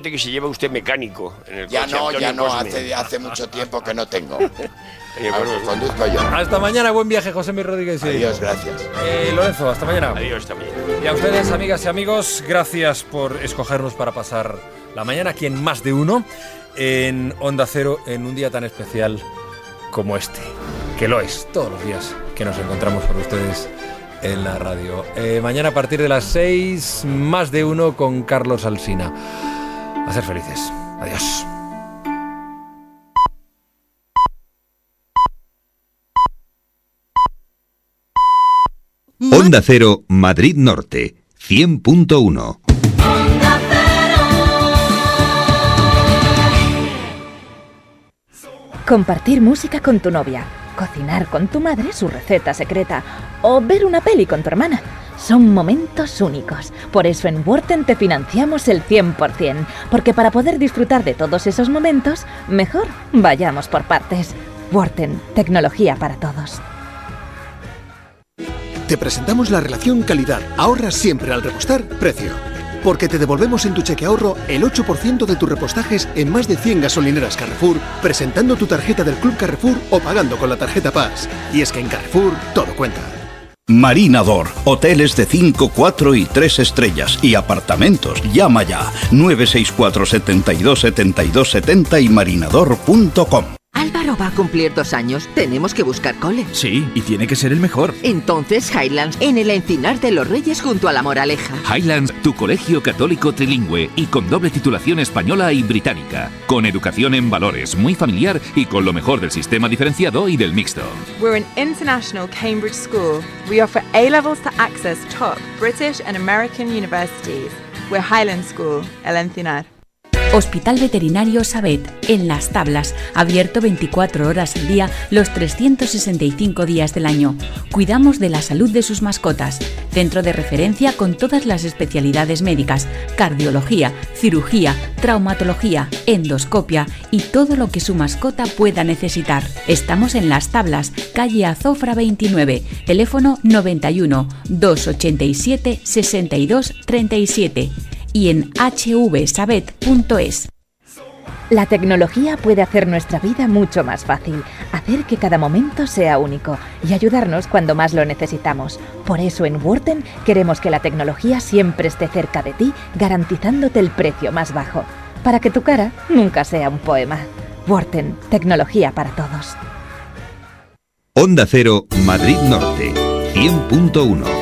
que se lleva usted mecánico en el Ya coche, no, Antonio ya no, Cosme. hace, hace mucho tiempo que no tengo. Oye, Ah, bueno, conduzco yo. Hasta mañana, buen viaje, José Mi Rodríguez. Adiós, gracias. Eh, Lorenzo, hasta mañana. Adiós también. Y a ustedes, amigas y amigos, gracias por escogernos para pasar la mañana aquí en Más de Uno, en Onda Cero, en un día tan especial como este, que lo es todos los días que nos encontramos con ustedes en la radio. Eh, mañana a partir de las 6, Más de Uno con Carlos Alsina. A ser felices. Adiós. Onda Cero, Madrid Norte, 100.1. Compartir música con tu novia, cocinar con tu madre su receta secreta o ver una peli con tu hermana. Son momentos únicos. Por eso en Worten te financiamos el 100%, porque para poder disfrutar de todos esos momentos, mejor vayamos por partes. Worten, tecnología para todos. Te presentamos la relación calidad. Ahorras siempre al repostar precio. Porque te devolvemos en tu cheque ahorro el 8% de tus repostajes en más de 100 gasolineras Carrefour, presentando tu tarjeta del Club Carrefour o pagando con la tarjeta Paz. Y es que en Carrefour todo cuenta. Marinador, hoteles de 5, 4 y 3 estrellas y apartamentos. Llama ya 964 72 72 70 y marinador.com. Álvaro va a cumplir dos años. Tenemos que buscar cole. Sí, y tiene que ser el mejor. Entonces Highlands, en el Encinar de los Reyes junto a la Moraleja. Highlands, tu colegio católico trilingüe y con doble titulación española y británica. Con educación en valores, muy familiar y con lo mejor del sistema diferenciado y del mixto. We're an international Cambridge school. We offer A levels to access top British and American universities. We're Highland School, El Encinar. Hospital Veterinario Sabet, en Las Tablas, abierto 24 horas al día, los 365 días del año. Cuidamos de la salud de sus mascotas. Centro de referencia con todas las especialidades médicas, cardiología, cirugía, traumatología, endoscopia y todo lo que su mascota pueda necesitar. Estamos en Las Tablas, calle Azofra 29, teléfono 91 287 62 37 y en hvsabet.es. La tecnología puede hacer nuestra vida mucho más fácil, hacer que cada momento sea único y ayudarnos cuando más lo necesitamos. Por eso en Worten queremos que la tecnología siempre esté cerca de ti, garantizándote el precio más bajo, para que tu cara nunca sea un poema. Worten, tecnología para todos. Onda Cero, Madrid Norte, 100.1.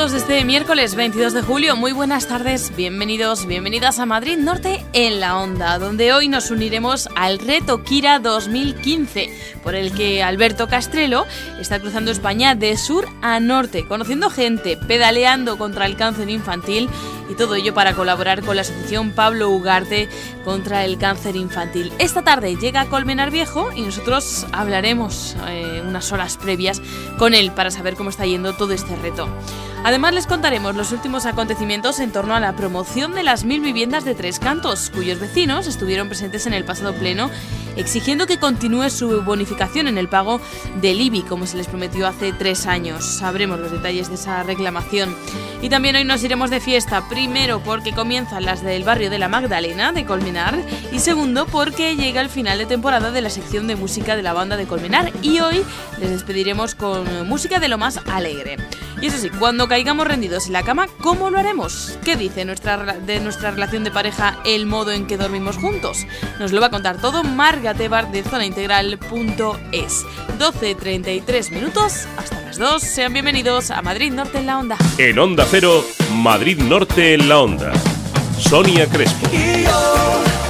Minutos este miércoles 22 de julio. Muy buenas tardes, bienvenidos, bienvenidas a Madrid Norte en la Onda, donde hoy nos uniremos al reto Kira 2015, por el que Alberto Castrelo está cruzando España de sur a norte, conociendo gente, pedaleando contra el cáncer infantil y todo ello para colaborar con la asociación Pablo Ugarte contra el cáncer infantil. Esta tarde llega Colmenar Viejo y nosotros hablaremos eh, unas horas previas con él para saber cómo está yendo todo este reto. Además les contaremos los últimos acontecimientos en torno a la promoción de las mil viviendas de Tres Cantos, cuyos vecinos estuvieron presentes en el pasado pleno exigiendo que continúe su bonificación en el pago del IBI, como se les prometió hace tres años. Sabremos los detalles de esa reclamación. Y también hoy nos iremos de fiesta, primero porque comienzan las del barrio de la Magdalena de Colmenar y segundo porque llega el final de temporada de la sección de música de la banda de Colmenar y hoy les despediremos con música de lo más alegre. Y eso sí, cuando caigamos rendidos en la cama, ¿cómo lo haremos? ¿Qué dice nuestra, de nuestra relación de pareja el modo en que dormimos juntos? Nos lo va a contar todo Marga Tebar de zonaintegral.es. 12.33 minutos, hasta las 2. Sean bienvenidos a Madrid Norte en la Onda. En Onda Cero, Madrid Norte en la Onda. Sonia Crespo. Y yo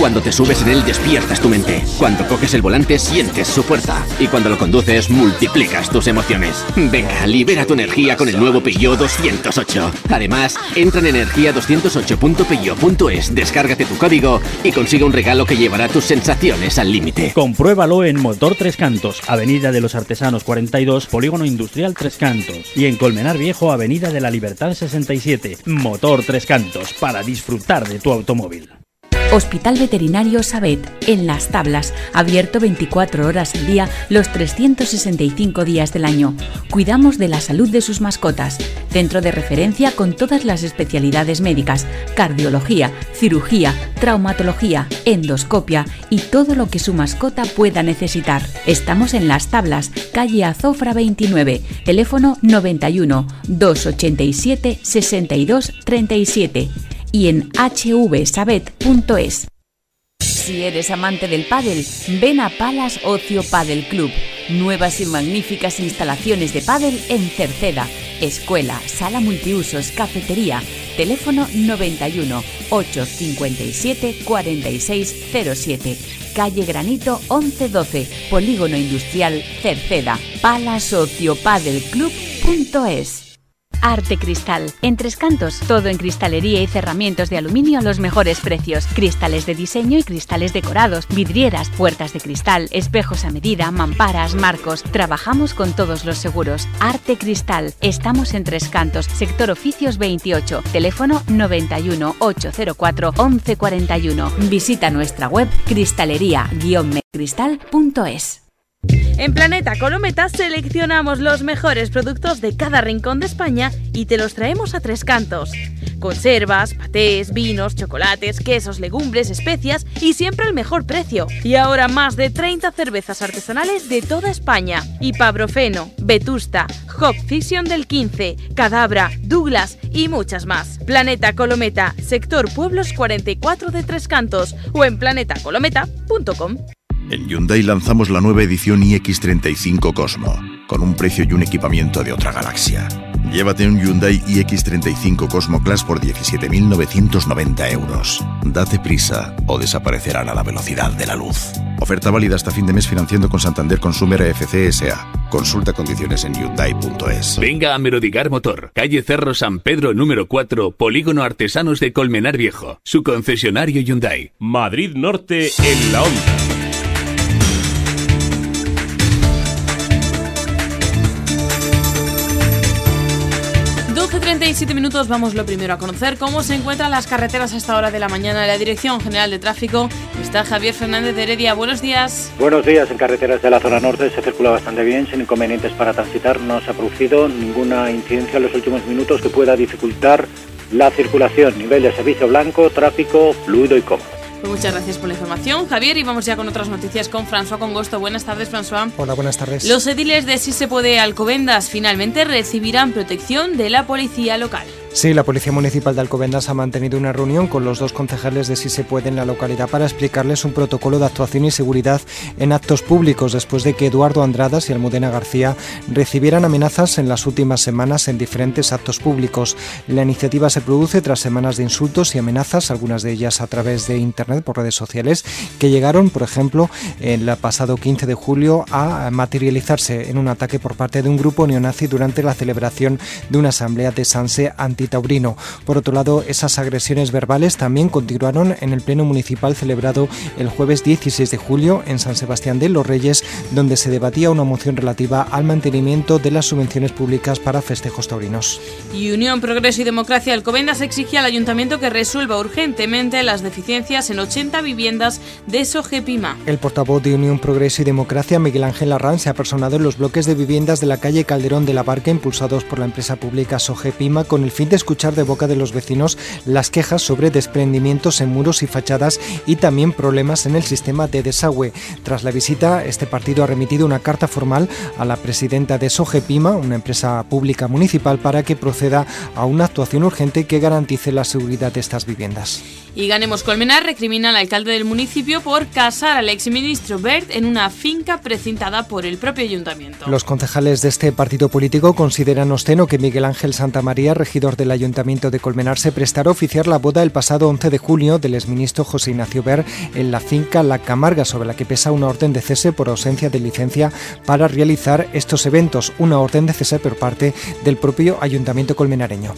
Cuando te subes en él despiertas tu mente. Cuando coges el volante sientes su fuerza. Y cuando lo conduces multiplicas tus emociones. Venga, libera tu energía con el nuevo Peugeot 208. Además, entra en energía208.peugeot.es, descárgate tu código y consigue un regalo que llevará tus sensaciones al límite. Compruébalo en Motor Tres Cantos, Avenida de los Artesanos 42, Polígono Industrial Tres Cantos. Y en Colmenar Viejo, Avenida de la Libertad 67. Motor Tres Cantos, para disfrutar de tu automóvil. Hospital Veterinario Sabet, en Las Tablas, abierto 24 horas al día, los 365 días del año. Cuidamos de la salud de sus mascotas. Centro de referencia con todas las especialidades médicas, cardiología, cirugía, traumatología, endoscopia y todo lo que su mascota pueda necesitar. Estamos en Las Tablas, calle Azofra 29, teléfono 91 287 62 37 y en hvsabet.es. Si eres amante del pádel, ven a Palas Ocio Padel Club. Nuevas y magníficas instalaciones de pádel en Cerceda. Escuela, sala multiusos, cafetería. Teléfono 91 857 4607. Calle Granito 1112. Polígono Industrial Cerceda. palasociopadelclub.es. Arte Cristal. En Tres Cantos, todo en cristalería y cerramientos de aluminio a los mejores precios. Cristales de diseño y cristales decorados, vidrieras, puertas de cristal, espejos a medida, mamparas, marcos. Trabajamos con todos los seguros. Arte Cristal. Estamos en Tres Cantos, sector oficios 28, teléfono 91 804 1141. Visita nuestra web cristalería-cristal.es. En Planeta Colometa seleccionamos los mejores productos de cada rincón de España y te los traemos a tres cantos. Conservas, patés, vinos, chocolates, quesos, legumbres, especias y siempre al mejor precio. Y ahora más de 30 cervezas artesanales de toda España. Ipabrofeno, Vetusta, Hop Fission del 15, Cadabra, Douglas y muchas más. Planeta Colometa, sector Pueblos 44 de Tres Cantos o en planetacolometa.com. En Hyundai lanzamos la nueva edición iX35 Cosmo, con un precio y un equipamiento de otra galaxia. Llévate un Hyundai iX35 Cosmo Class por 17.990 euros. Date prisa o desaparecerán a la velocidad de la luz. Oferta válida hasta fin de mes financiando con Santander Consumer FC S.A. Consulta condiciones en Hyundai.es. Venga a Merodigar Motor, calle Cerro San Pedro número 4, Polígono Artesanos de Colmenar Viejo, su concesionario Hyundai. Madrid Norte en la onda. 37 minutos vamos lo primero a conocer cómo se encuentran las carreteras a esta hora de la mañana. La Dirección General de Tráfico está Javier Fernández de Heredia. Buenos días. Buenos días. En carreteras de la zona norte se circula bastante bien, sin inconvenientes para transitar. No se ha producido ninguna incidencia en los últimos minutos que pueda dificultar la circulación. Nivel de servicio blanco, tráfico fluido y cómodo. Pues muchas gracias por la información, Javier. Y vamos ya con otras noticias con François Congosto. Buenas tardes, François. Hola, buenas tardes. Los ediles de Si se puede Alcobendas finalmente recibirán protección de la policía local. Sí, la Policía Municipal de Alcobendas ha mantenido una reunión con los dos concejales de Si se puede en la localidad para explicarles un protocolo de actuación y seguridad en actos públicos después de que Eduardo Andradas y Almudena García recibieran amenazas en las últimas semanas en diferentes actos públicos. La iniciativa se produce tras semanas de insultos y amenazas, algunas de ellas a través de Internet por redes sociales, que llegaron, por ejemplo, el pasado 15 de julio a materializarse en un ataque por parte de un grupo neonazi durante la celebración de una asamblea de Sanse anti Taurino. Por otro lado, esas agresiones verbales también continuaron en el Pleno Municipal celebrado el jueves 16 de julio en San Sebastián de los Reyes, donde se debatía una moción relativa al mantenimiento de las subvenciones públicas para festejos taurinos. Y Unión, Progreso y Democracia Alcobendas exigía al Ayuntamiento que resuelva urgentemente las deficiencias en 80 viviendas de Sogepima. El portavoz de Unión, Progreso y Democracia, Miguel Ángel Arran, se ha personado en los bloques de viviendas de la calle Calderón de la Barca impulsados por la empresa pública Sogepima con el fin de escuchar de boca de los vecinos las quejas sobre desprendimientos en muros y fachadas y también problemas en el sistema de desagüe. Tras la visita, este partido ha remitido una carta formal a la presidenta de Sogepima, una empresa pública municipal, para que proceda a una actuación urgente que garantice la seguridad de estas viviendas. Y Ganemos Colmenar recrimina al alcalde del municipio por casar al exministro Bert en una finca precintada por el propio ayuntamiento. Los concejales de este partido político consideran obsceno que Miguel Ángel Santamaría, regidor de del Ayuntamiento de Colmenar se prestará a oficiar la boda el pasado 11 de junio del exministro José Ignacio Ver en la finca La Camarga, sobre la que pesa una orden de cese por ausencia de licencia para realizar estos eventos, una orden de cese por parte del propio Ayuntamiento colmenareño.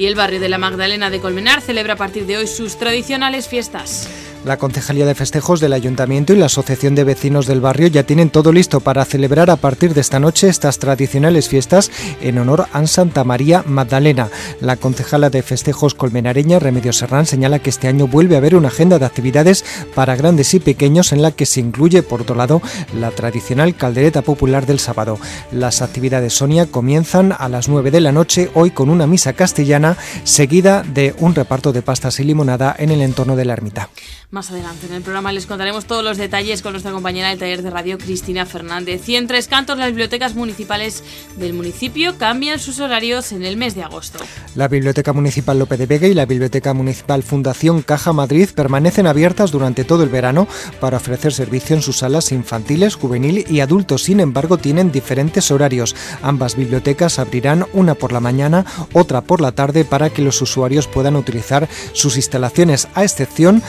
Y el barrio de la Magdalena de Colmenar celebra a partir de hoy sus tradicionales fiestas. La Concejalía de Festejos del Ayuntamiento y la Asociación de Vecinos del Barrio ya tienen todo listo para celebrar a partir de esta noche estas tradicionales fiestas en honor a Santa María Magdalena. La concejala de Festejos colmenareña, Remedio Serrán, señala que este año vuelve a haber una agenda de actividades para grandes y pequeños en la que se incluye, por otro lado, la tradicional caldereta popular del sábado. Las actividades Sonia comienzan a las 9 de la noche, hoy con una misa castellana, seguida de un reparto de pastas y limonada en el entorno de la ermita. Más adelante en el programa les contaremos todos los detalles con nuestra compañera del taller de radio Cristina Fernández. Y en Tres Cantos, las bibliotecas municipales del municipio cambian sus horarios en el mes de agosto. La Biblioteca Municipal Lope de Vega y la Biblioteca Municipal Fundación Caja Madrid permanecen abiertas durante todo el verano para ofrecer servicio en sus salas infantiles, juvenil y adultos. Sin embargo, tienen diferentes horarios. Ambas bibliotecas abrirán una por la mañana, otra por la tarde para que los usuarios puedan utilizar sus instalaciones, a excepción,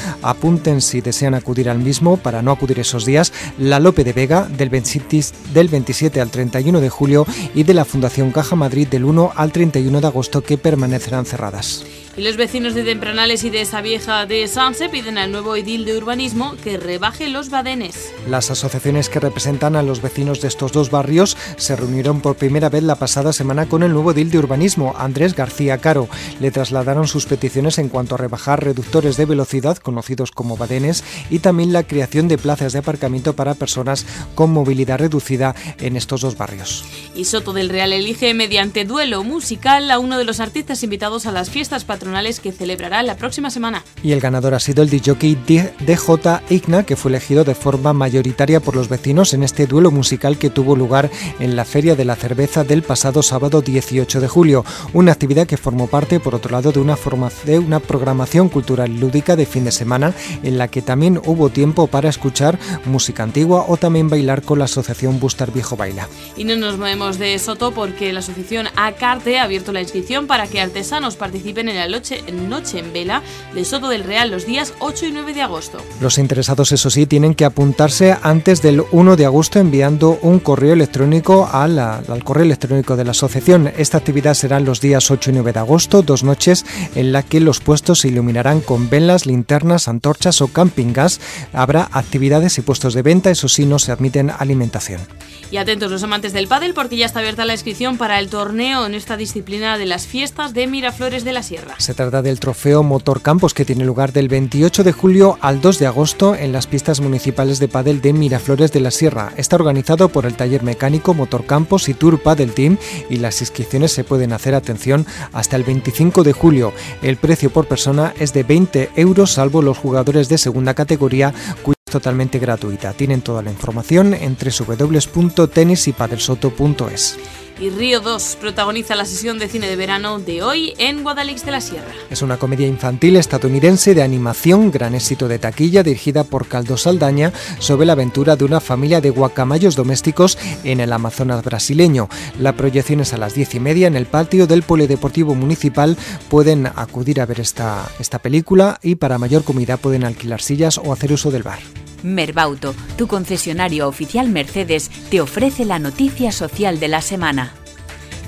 apunten si desean acudir al mismo para no acudir esos días, la Lope de Vega del 27 al 31 de julio y de la Fundación Caja Madrid del 1 al 31 de agosto que permanecerán cerradas. Y los vecinos de Tempranales y de esa vieja de Sanse piden al nuevo edil de urbanismo que rebaje los badenes. Las asociaciones que representan a los vecinos de estos dos barrios se reunieron por primera vez la pasada semana con el nuevo edil de urbanismo, Andrés García Caro. Le trasladaron sus peticiones en cuanto a rebajar reductores de velocidad, conocidos como badenes, y también la creación de plazas de aparcamiento para personas con movilidad reducida en estos dos barrios. Y Soto del Real elige mediante duelo musical a uno de los artistas invitados a las fiestas patronales que celebrará la próxima semana. Y el ganador ha sido el DJ DJ Igna, que fue elegido de forma mayoritaria por los vecinos en este duelo musical que tuvo lugar en la Feria de la Cerveza del pasado sábado 18 de julio. Una actividad que formó parte, por otro lado, de una, de una programación cultural lúdica de fin de semana en la que también hubo tiempo para escuchar música antigua o también bailar con la asociación Bustar Viejo Baila. Y no nos movemos de Soto porque la asociación Acarte ha abierto la inscripción para que artesanos participen en el Noche, Noche en Vela de Soto del Real los días 8 y 9 de agosto. Los interesados, eso sí, tienen que apuntarse antes del 1 de agosto enviando un correo electrónico al, al correo electrónico de la asociación. Esta actividad será los días 8 y 9 de agosto, dos noches en la que los puestos se iluminarán con velas, linternas, antorchas o camping gas. Habrá actividades y puestos de venta, eso sí, no se admiten alimentación. Y atentos los amantes del pádel porque ya está abierta la inscripción para el torneo en esta disciplina de las fiestas de Miraflores de la Sierra. Se trata del trofeo Motor Campos que tiene lugar del 28 de julio al 2 de agosto en las pistas municipales de pádel de Miraflores de la Sierra. Está organizado por el taller mecánico Motor Campos y Tour Padel Team y las inscripciones se pueden hacer, atención, hasta el 25 de julio. El precio por persona es de 20 euros salvo los jugadores de segunda categoría cuya es totalmente gratuita. Tienen toda la información en www.tenisipadelsoto.es. Y Río 2 protagoniza la sesión de cine de verano de hoy en Guadalix de la Sierra. Es una comedia infantil estadounidense de animación, gran éxito de taquilla, dirigida por Caldo Saldaña, sobre la aventura de una familia de guacamayos domésticos en el Amazonas brasileño. La proyección es a las diez y media en el patio del Polideportivo Municipal. Pueden acudir a ver esta, esta película y para mayor comida pueden alquilar sillas o hacer uso del bar. Merbauto, tu concesionario oficial Mercedes, te ofrece la noticia social de la semana.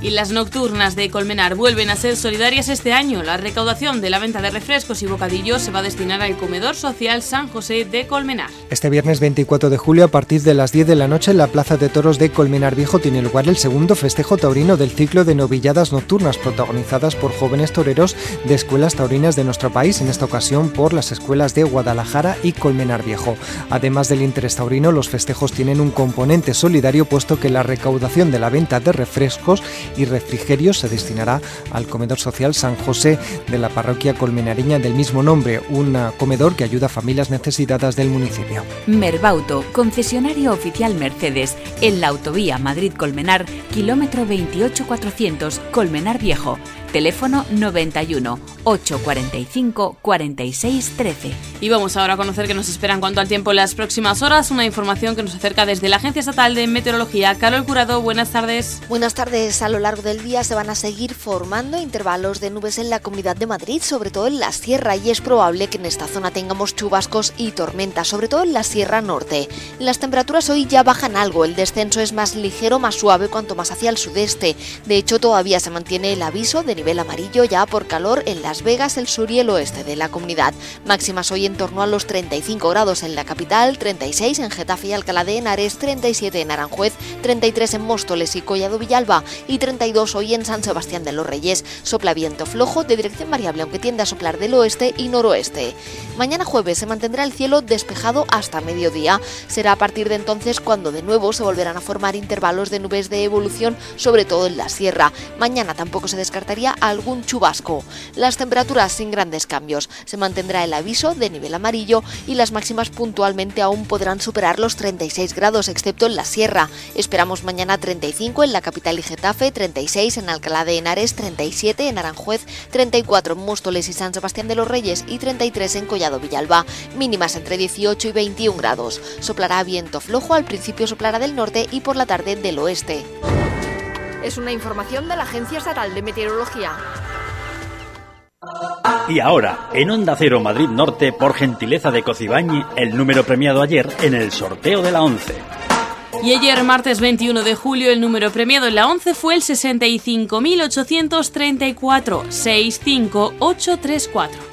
Y las nocturnas de Colmenar vuelven a ser solidarias este año. La recaudación de la venta de refrescos y bocadillos se va a destinar al comedor social San José de Colmenar. Este viernes 24 de julio, a partir de las 10 de la noche, en la Plaza de Toros de Colmenar Viejo tiene lugar el segundo festejo taurino del ciclo de novilladas nocturnas, protagonizadas por jóvenes toreros de escuelas taurinas de nuestro país, en esta ocasión por las escuelas de Guadalajara y Colmenar Viejo. Además del interés taurino, los festejos tienen un componente solidario, puesto que la recaudación de la venta de refrescos y refrigerios se destinará al comedor social San José de la parroquia colmenareña del mismo nombre, un comedor que ayuda a familias necesitadas del municipio. Merbauto, concesionario oficial Mercedes, en la autovía Madrid-Colmenar, kilómetro 28400, Colmenar Viejo. Teléfono 91 845 46 13. Y vamos ahora a conocer qué nos espera en cuanto al tiempo en las próximas horas. Una información que nos acerca desde la Agencia Estatal de Meteorología. Carol Curado, buenas tardes. Buenas tardes. A lo largo del día se van a seguir formando intervalos de nubes en la Comunidad de Madrid, sobre todo en la sierra, y es probable que en esta zona tengamos chubascos y tormentas, sobre todo en la Sierra Norte. Las temperaturas hoy ya bajan algo, el descenso es más ligero, más suave cuanto más hacia el sudeste. De hecho, todavía se mantiene el aviso de nivel amarillo ya por calor en Las Vegas, el sur y el oeste de la comunidad. Máximas hoy en torno a los 35 grados en la capital, 36 en Getafe y Alcalá de Henares, 37 en Aranjuez, 33 en Móstoles y Collado Villalba y 32 hoy en San Sebastián de los Reyes. Sopla viento flojo de dirección variable aunque tiende a soplar del oeste y noroeste. Mañana jueves se mantendrá el cielo despejado hasta mediodía. Será a partir de entonces cuando de nuevo se volverán a formar intervalos de nubes de evolución, sobre todo en la sierra. Mañana tampoco se descartaría algún chubasco. Las temperaturas sin grandes cambios. Se mantendrá el aviso de nivel amarillo y las máximas puntualmente aún podrán superar los 36 grados, excepto en la sierra. Esperamos mañana 35 en la capital y Getafe, 36 en Alcalá de Henares, 37 en Aranjuez, 34 en Móstoles y San Sebastián de los Reyes y 33 en Collado Villalba. Mínimas entre 18 y 21 grados. Soplará viento flojo, al principio soplará del norte y por la tarde del oeste. Es una información de la Agencia Estatal de Meteorología. Y ahora, en Onda Cero Madrid Norte, por gentileza de Cocibañi, el número premiado ayer en el sorteo de la 11. Y ayer, martes 21 de julio, el número premiado en la 11 fue el 65.834 65834.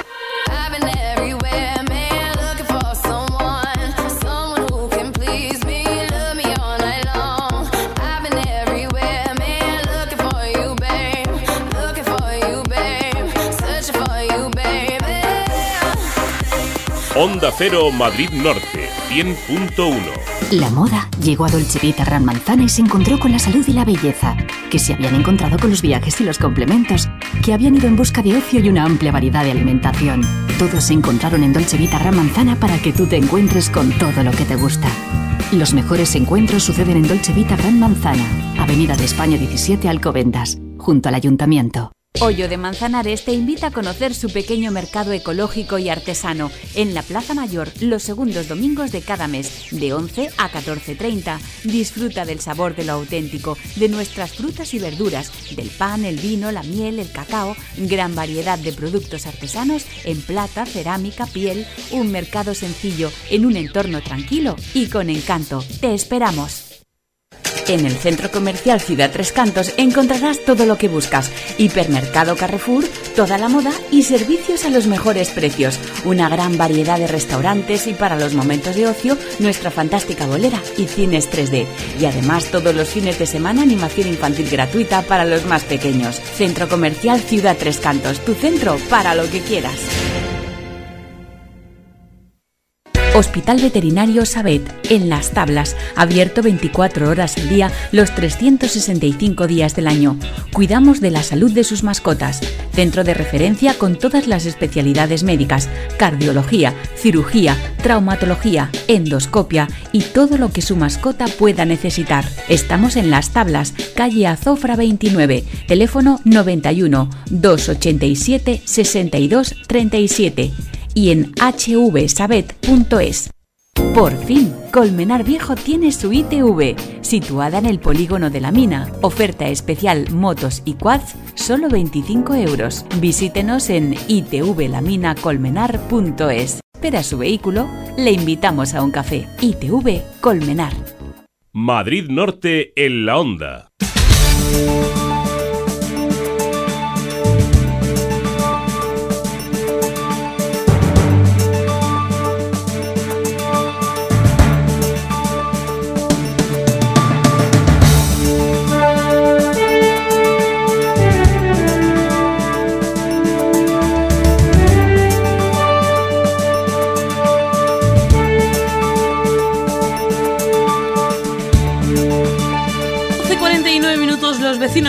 Onda Cero Madrid Norte 100.1 La moda llegó a Dolce Vita Gran Manzana y se encontró con la salud y la belleza, que se habían encontrado con los viajes y los complementos, que habían ido en busca de ocio y una amplia variedad de alimentación. Todos se encontraron en Dolce Vita Gran Manzana para que tú te encuentres con todo lo que te gusta. Los mejores encuentros suceden en Dolce Vita Gran Manzana, Avenida de España 17 Alcobendas, junto al Ayuntamiento. Hoyo de Manzanares te invita a conocer su pequeño mercado ecológico y artesano en la Plaza Mayor los segundos domingos de cada mes, de 11 a 14.30. Disfruta del sabor de lo auténtico, de nuestras frutas y verduras, del pan, el vino, la miel, el cacao, gran variedad de productos artesanos en plata, cerámica, piel, un mercado sencillo en un entorno tranquilo y con encanto. Te esperamos. En el centro comercial Ciudad Tres Cantos encontrarás todo lo que buscas. Hipermercado Carrefour, toda la moda y servicios a los mejores precios. Una gran variedad de restaurantes y para los momentos de ocio, nuestra fantástica bolera y cines 3D. Y además todos los fines de semana animación infantil gratuita para los más pequeños. Centro comercial Ciudad Tres Cantos, tu centro para lo que quieras. Hospital Veterinario Sabet, en Las Tablas, abierto 24 horas al día, los 365 días del año. Cuidamos de la salud de sus mascotas. Centro de referencia con todas las especialidades médicas, cardiología, cirugía, traumatología, endoscopia y todo lo que su mascota pueda necesitar. Estamos en Las Tablas, calle Azofra 29, teléfono 91 287 62 37 y en hvsabet.es. Por fin, Colmenar Viejo tiene su ITV, situada en el polígono de la mina. Oferta especial motos y quads, solo 25 euros. Visítenos en itvlaminacolmenar.es. Espera su vehículo, le invitamos a un café. ITV Colmenar. Madrid Norte en la Onda.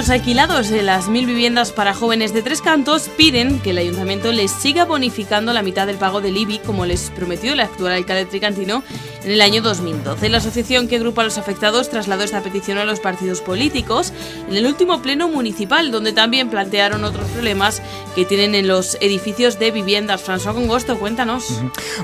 Vecinos alquilados de las mil viviendas para jóvenes de Tres Cantos piden que el ayuntamiento les siga bonificando la mitad del pago del IBI, como les prometió el actual alcalde tricantino en el año 2012. La asociación que agrupa a los afectados trasladó esta petición a los partidos políticos en el último pleno municipal, donde también plantearon otros problemas que tienen en los edificios de viviendas. François Congosto, cuéntanos.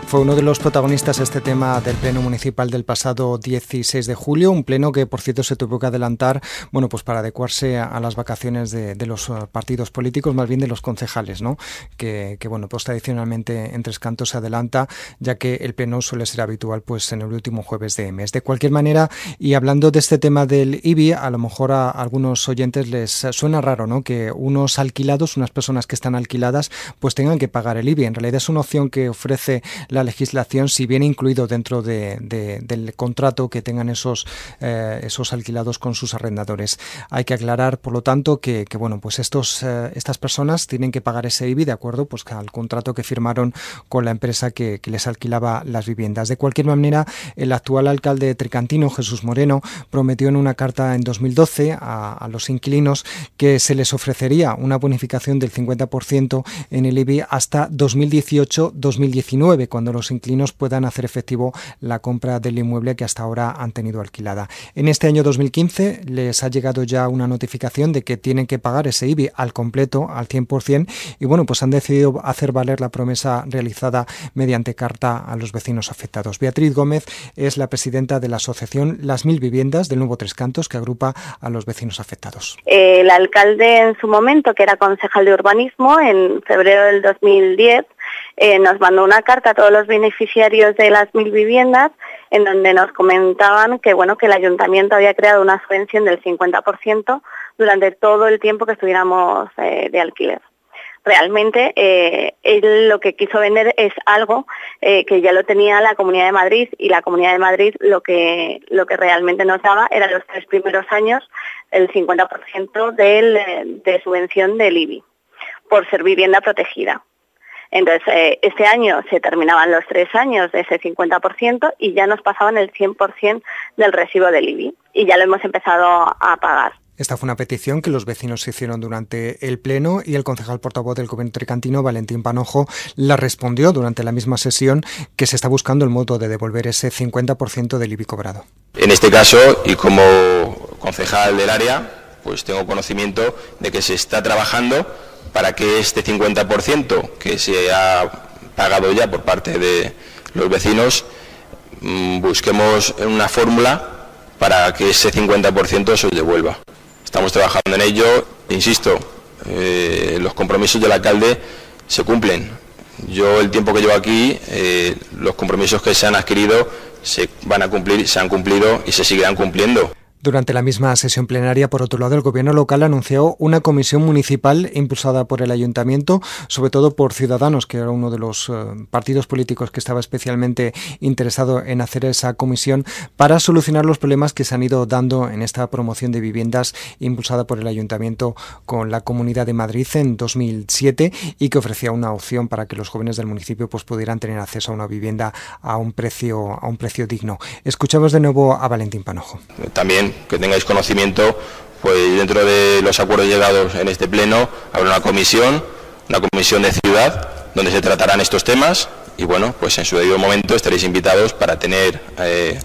Fue uno de los protagonistas este tema del pleno municipal del pasado 16 de julio, un pleno que por cierto se tuvo que adelantar, bueno, pues para adecuarse a, las vacaciones de, los uh, partidos políticos, más bien de los concejales, ¿no? Que, bueno, pues tradicionalmente en Tres Cantos se adelanta, ya que el pleno suele ser habitual pues en el último jueves de mes. De cualquier manera, y hablando de este tema del IBI, a lo mejor a algunos oyentes les suena raro, ¿no? Que unos alquilados, unas personas que están alquiladas, pues tengan que pagar el IBI. En realidad es una opción que ofrece la legislación si viene incluido dentro del contrato que tengan esos, eh, esos alquilados con sus arrendadores. Hay que aclarar por lo tanto, que, bueno, pues estos, eh, estas personas tienen que pagar ese IBI de acuerdo pues, al contrato que firmaron con la empresa que, les alquilaba las viviendas. De cualquier manera, el actual alcalde tricantino, Jesús Moreno, prometió en una carta en 2012 a, a los inquilinos que se les ofrecería una bonificación del 50% en el IBI hasta 2018-2019, cuando los inquilinos puedan hacer efectivo la compra del inmueble que hasta ahora han tenido alquilada. En este año 2015 les ha llegado ya una notificación de que tienen que pagar ese IBI al completo, al 100%, y bueno, pues han decidido hacer valer la promesa realizada mediante carta a los vecinos afectados. Beatriz Gómez es la presidenta de la asociación Las Mil Viviendas del Nuevo Tres Cantos, que agrupa a los vecinos afectados. El alcalde en su momento, que era concejal de urbanismo, en febrero del 2010, eh, nos mandó una carta a todos los beneficiarios de las mil viviendas en donde nos comentaban que bueno que el ayuntamiento había creado una subvención del 50% durante todo el tiempo que estuviéramos eh, de alquiler. Realmente eh, él lo que quiso vender es algo que ya lo tenía la Comunidad de Madrid y la Comunidad de Madrid lo que, lo que realmente nos daba eran los tres primeros años el 50% del, de subvención del IBI por ser vivienda protegida. Entonces, eh, este año se terminaban los tres años de ese 50% y ya nos pasaban el 100% del recibo del IBI y ya lo hemos empezado a pagar. Esta fue una petición que los vecinos hicieron durante el pleno y el concejal portavoz del gobierno tricantino, Valentín Panojo, la respondió durante la misma sesión que se está buscando el modo de devolver ese 50% del IBI cobrado. En este caso, y como concejal del área, pues tengo conocimiento de que se está trabajando para que este 50% que se ha pagado ya por parte de los vecinos, mm, busquemos una fórmula para que ese 50% se devuelva. Estamos trabajando en ello, insisto, eh, los compromisos del alcalde se cumplen. Yo el tiempo que llevo aquí, eh, los compromisos que se han adquirido se van a cumplir, se han cumplido y se seguirán cumpliendo. Durante la misma sesión plenaria, por otro lado, el Gobierno local anunció una comisión municipal impulsada por el Ayuntamiento, sobre todo por Ciudadanos, que era uno de los eh, partidos políticos que estaba especialmente interesado en hacer esa comisión para solucionar los problemas que se han ido dando en esta promoción de viviendas impulsada por el Ayuntamiento con la Comunidad de Madrid en 2007 y que ofrecía una opción para que los jóvenes del municipio pues, pudieran tener acceso a una vivienda a un precio, a un precio digno. Escuchamos de nuevo a Valentín Panojo. También que tengáis conocimiento, pues dentro de los acuerdos llegados en este pleno habrá una comisión, una comisión de ciudad, donde se tratarán estos temas y bueno, pues en su debido momento estaréis invitados para tener eh,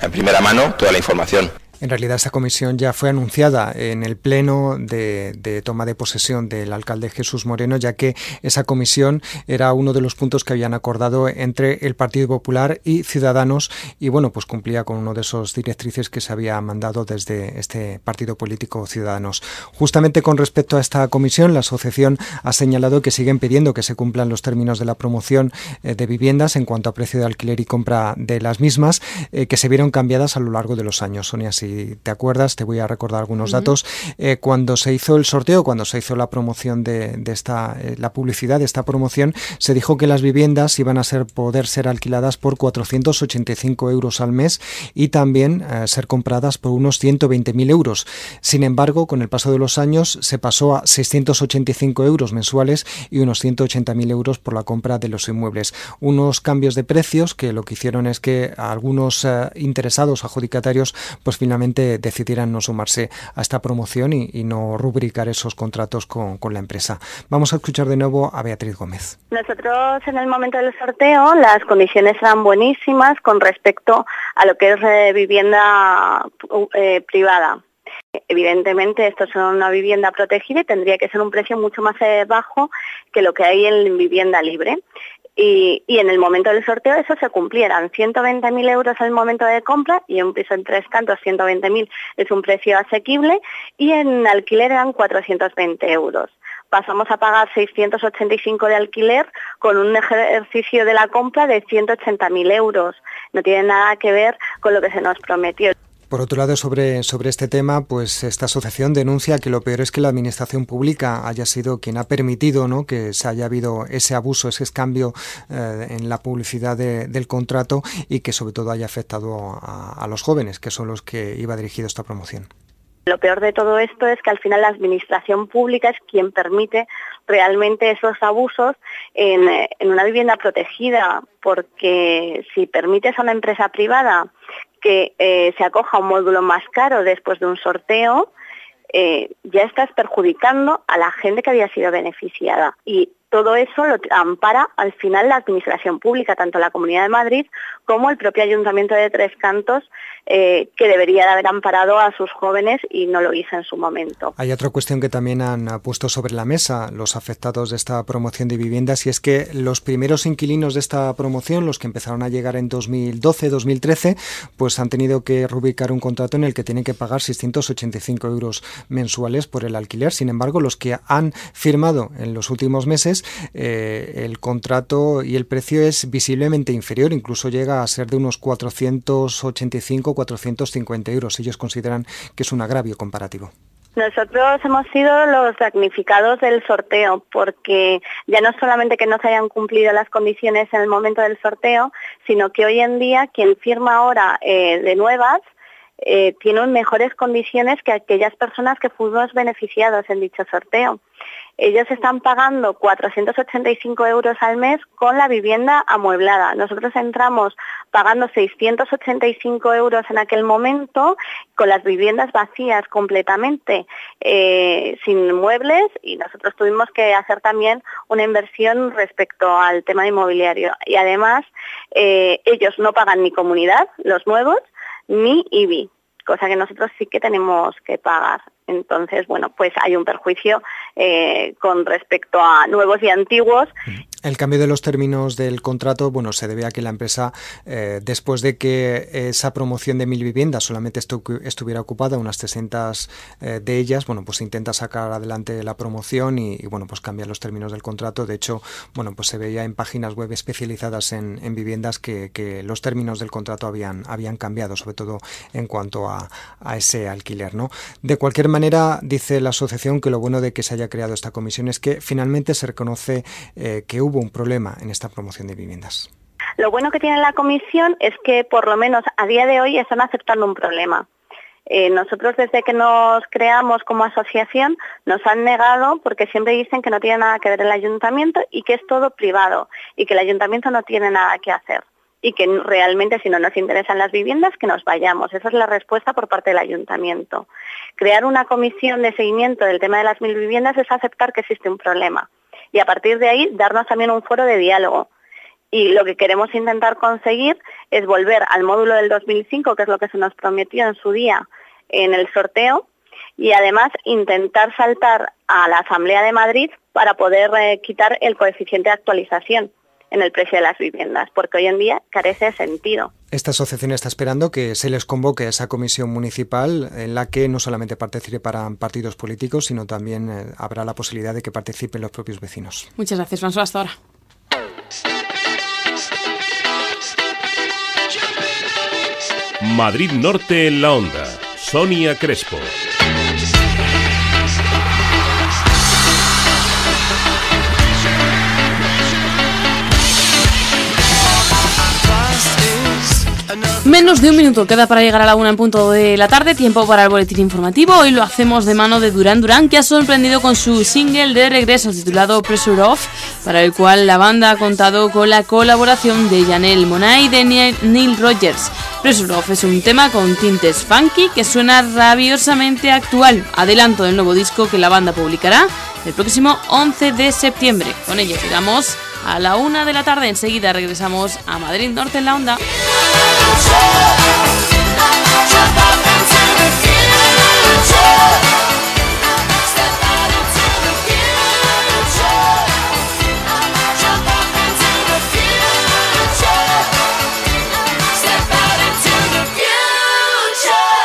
en primera mano toda la información. En realidad esta comisión ya fue anunciada en el pleno de, toma de posesión del alcalde Jesús Moreno, ya que esa comisión era uno de los puntos que habían acordado entre el Partido Popular y Ciudadanos y bueno, pues cumplía con uno de esos directrices que se había mandado desde este partido político Ciudadanos. Justamente con respecto a esta comisión, la asociación ha señalado que siguen pidiendo que se cumplan los términos de la promoción eh, de viviendas en cuanto a precio de alquiler y compra de las mismas, eh, que se vieron cambiadas a lo largo de los años. Sonia, sí si te acuerdas, te voy a recordar algunos datos. Eh, cuando se hizo el sorteo, cuando se hizo la promoción de, esta, eh, la publicidad de esta promoción, se dijo que las viviendas iban a ser poder ser alquiladas por 485 euros al mes y también ser compradas por unos 120.000 euros. Sin embargo, con el paso de los años se pasó a 685 euros mensuales y unos 180.000 euros por la compra de los inmuebles. Unos cambios de precios que lo que hicieron es que algunos eh, interesados adjudicatarios pues finalmente decidieran no sumarse a esta promoción y, no rubricar esos contratos con, la empresa. Vamos a escuchar de nuevo a Beatriz Gómez. Nosotros en el momento del sorteo las condiciones eran buenísimas con respecto a lo que es eh, vivienda eh, privada. Evidentemente, esto es una vivienda protegida y tendría que ser un precio mucho más eh, bajo que lo que hay en vivienda libre. Y, en el momento del sorteo eso se cumplieran 120.000 euros en el momento de compra y un piso en tres cantos 120.000 es un precio asequible y en alquiler eran 420 euros. Pasamos a pagar 685 de alquiler con un ejercicio de la compra de 180.000 euros. No tiene nada que ver con lo que se nos prometió. Por otro lado, sobre, sobre este tema, pues esta asociación denuncia que lo peor es que la administración pública haya sido quien ha permitido ¿no? que se haya habido ese abuso, ese cambio eh, en la publicidad del contrato y que sobre todo haya afectado a, los jóvenes, que son los que iba dirigido esta promoción. Lo peor de todo esto es que al final la administración pública es quien permite realmente esos abusos en, en, una vivienda protegida, porque si permites a una empresa privada que eh, se acoja un módulo más caro después de un sorteo, eh, ya estás perjudicando a la gente que había sido beneficiada. Y todo eso lo ampara al final la Administración Pública, tanto la Comunidad de Madrid como el propio Ayuntamiento de Tres Cantos, eh, que debería de haber amparado a sus jóvenes y no lo hizo en su momento. Hay otra cuestión que también han puesto sobre la mesa los afectados de esta promoción de viviendas y es que los primeros inquilinos de esta promoción, los que empezaron a llegar en 2012-2013, pues han tenido que rubricar un contrato en el que tienen que pagar 685 euros mensuales por el alquiler. Sin embargo, los que han firmado en los últimos meses eh, el contrato y el precio es visiblemente inferior, incluso llega a ser de unos 485-450 euros. Ellos consideran que es un agravio comparativo. Nosotros hemos sido los damnificados del sorteo porque ya no solamente que no se hayan cumplido las condiciones en el momento del sorteo, sino que hoy en día quien firma ahora eh, de nuevas eh, tiene mejores condiciones que aquellas personas que fuimos beneficiados en dicho sorteo ellos están pagando 485 euros al mes con la vivienda amueblada. Nosotros entramos pagando 685 euros en aquel momento con las viviendas vacías completamente, eh, sin muebles y nosotros tuvimos que hacer también una inversión respecto al tema inmobiliario. Y además eh, ellos no pagan ni comunidad, los nuevos, ni IBI cosa que nosotros sí que tenemos que pagar. Entonces, bueno, pues hay un perjuicio eh, con respecto a nuevos y antiguos el cambio de los términos del contrato, bueno, se debe a que la empresa, eh, después de que esa promoción de mil viviendas solamente estuviera ocupada, unas 300 eh, de ellas, bueno, pues intenta sacar adelante la promoción y, bueno, pues cambiar los términos del contrato. De hecho, bueno, pues se veía en páginas web especializadas en, viviendas que, los términos del contrato habían, habían cambiado, sobre todo en cuanto a, ese alquiler, ¿no? De cualquier manera, dice la asociación que lo bueno de que se haya creado esta comisión es que finalmente se reconoce eh, que hubo hubo un problema en esta promoción de viviendas. Lo bueno que tiene la comisión es que por lo menos a día de hoy están aceptando un problema. Eh, nosotros desde que nos creamos como asociación nos han negado porque siempre dicen que no tiene nada que ver el ayuntamiento y que es todo privado y que el ayuntamiento no tiene nada que hacer y que realmente si no nos interesan las viviendas que nos vayamos. Esa es la respuesta por parte del ayuntamiento. Crear una comisión de seguimiento del tema de las mil viviendas es aceptar que existe un problema y a partir de ahí darnos también un foro de diálogo. Y lo que queremos intentar conseguir es volver al módulo del 2005, que es lo que se nos prometió en su día en el sorteo, y además intentar saltar a la Asamblea de Madrid para poder eh, quitar el coeficiente de actualización en el precio de las viviendas, porque hoy en día carece de sentido. Esta asociación está esperando que se les convoque a esa comisión municipal en la que no solamente participarán partidos políticos, sino también eh, habrá la posibilidad de que participen los propios vecinos. Muchas gracias, François. Hasta ahora. Madrid Norte en la onda Sonia Crespo. Menos de un minuto queda para llegar a la una en punto de la tarde, tiempo para el boletín informativo. Hoy lo hacemos de mano de Duran Duran, que ha sorprendido con su single de regreso titulado Pressure Off, para el cual la banda ha contado con la colaboración de Janelle Monáe y de Neil Rogers. Pressure Off es un tema con tintes funky que suena rabiosamente actual. Adelanto del nuevo disco que la banda publicará el próximo 11 de septiembre. Con ello llegamos a la una de la tarde. Enseguida regresamos a Madrid Norte en la Onda.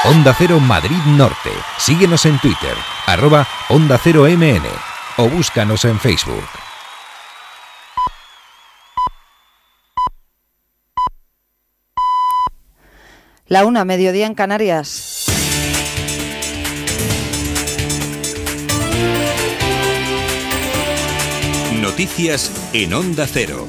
Onda Cero Madrid Norte. Síguenos en Twitter, arroba Onda Cero MN o búscanos en Facebook. La una, mediodía en Canarias. Noticias en Onda Cero.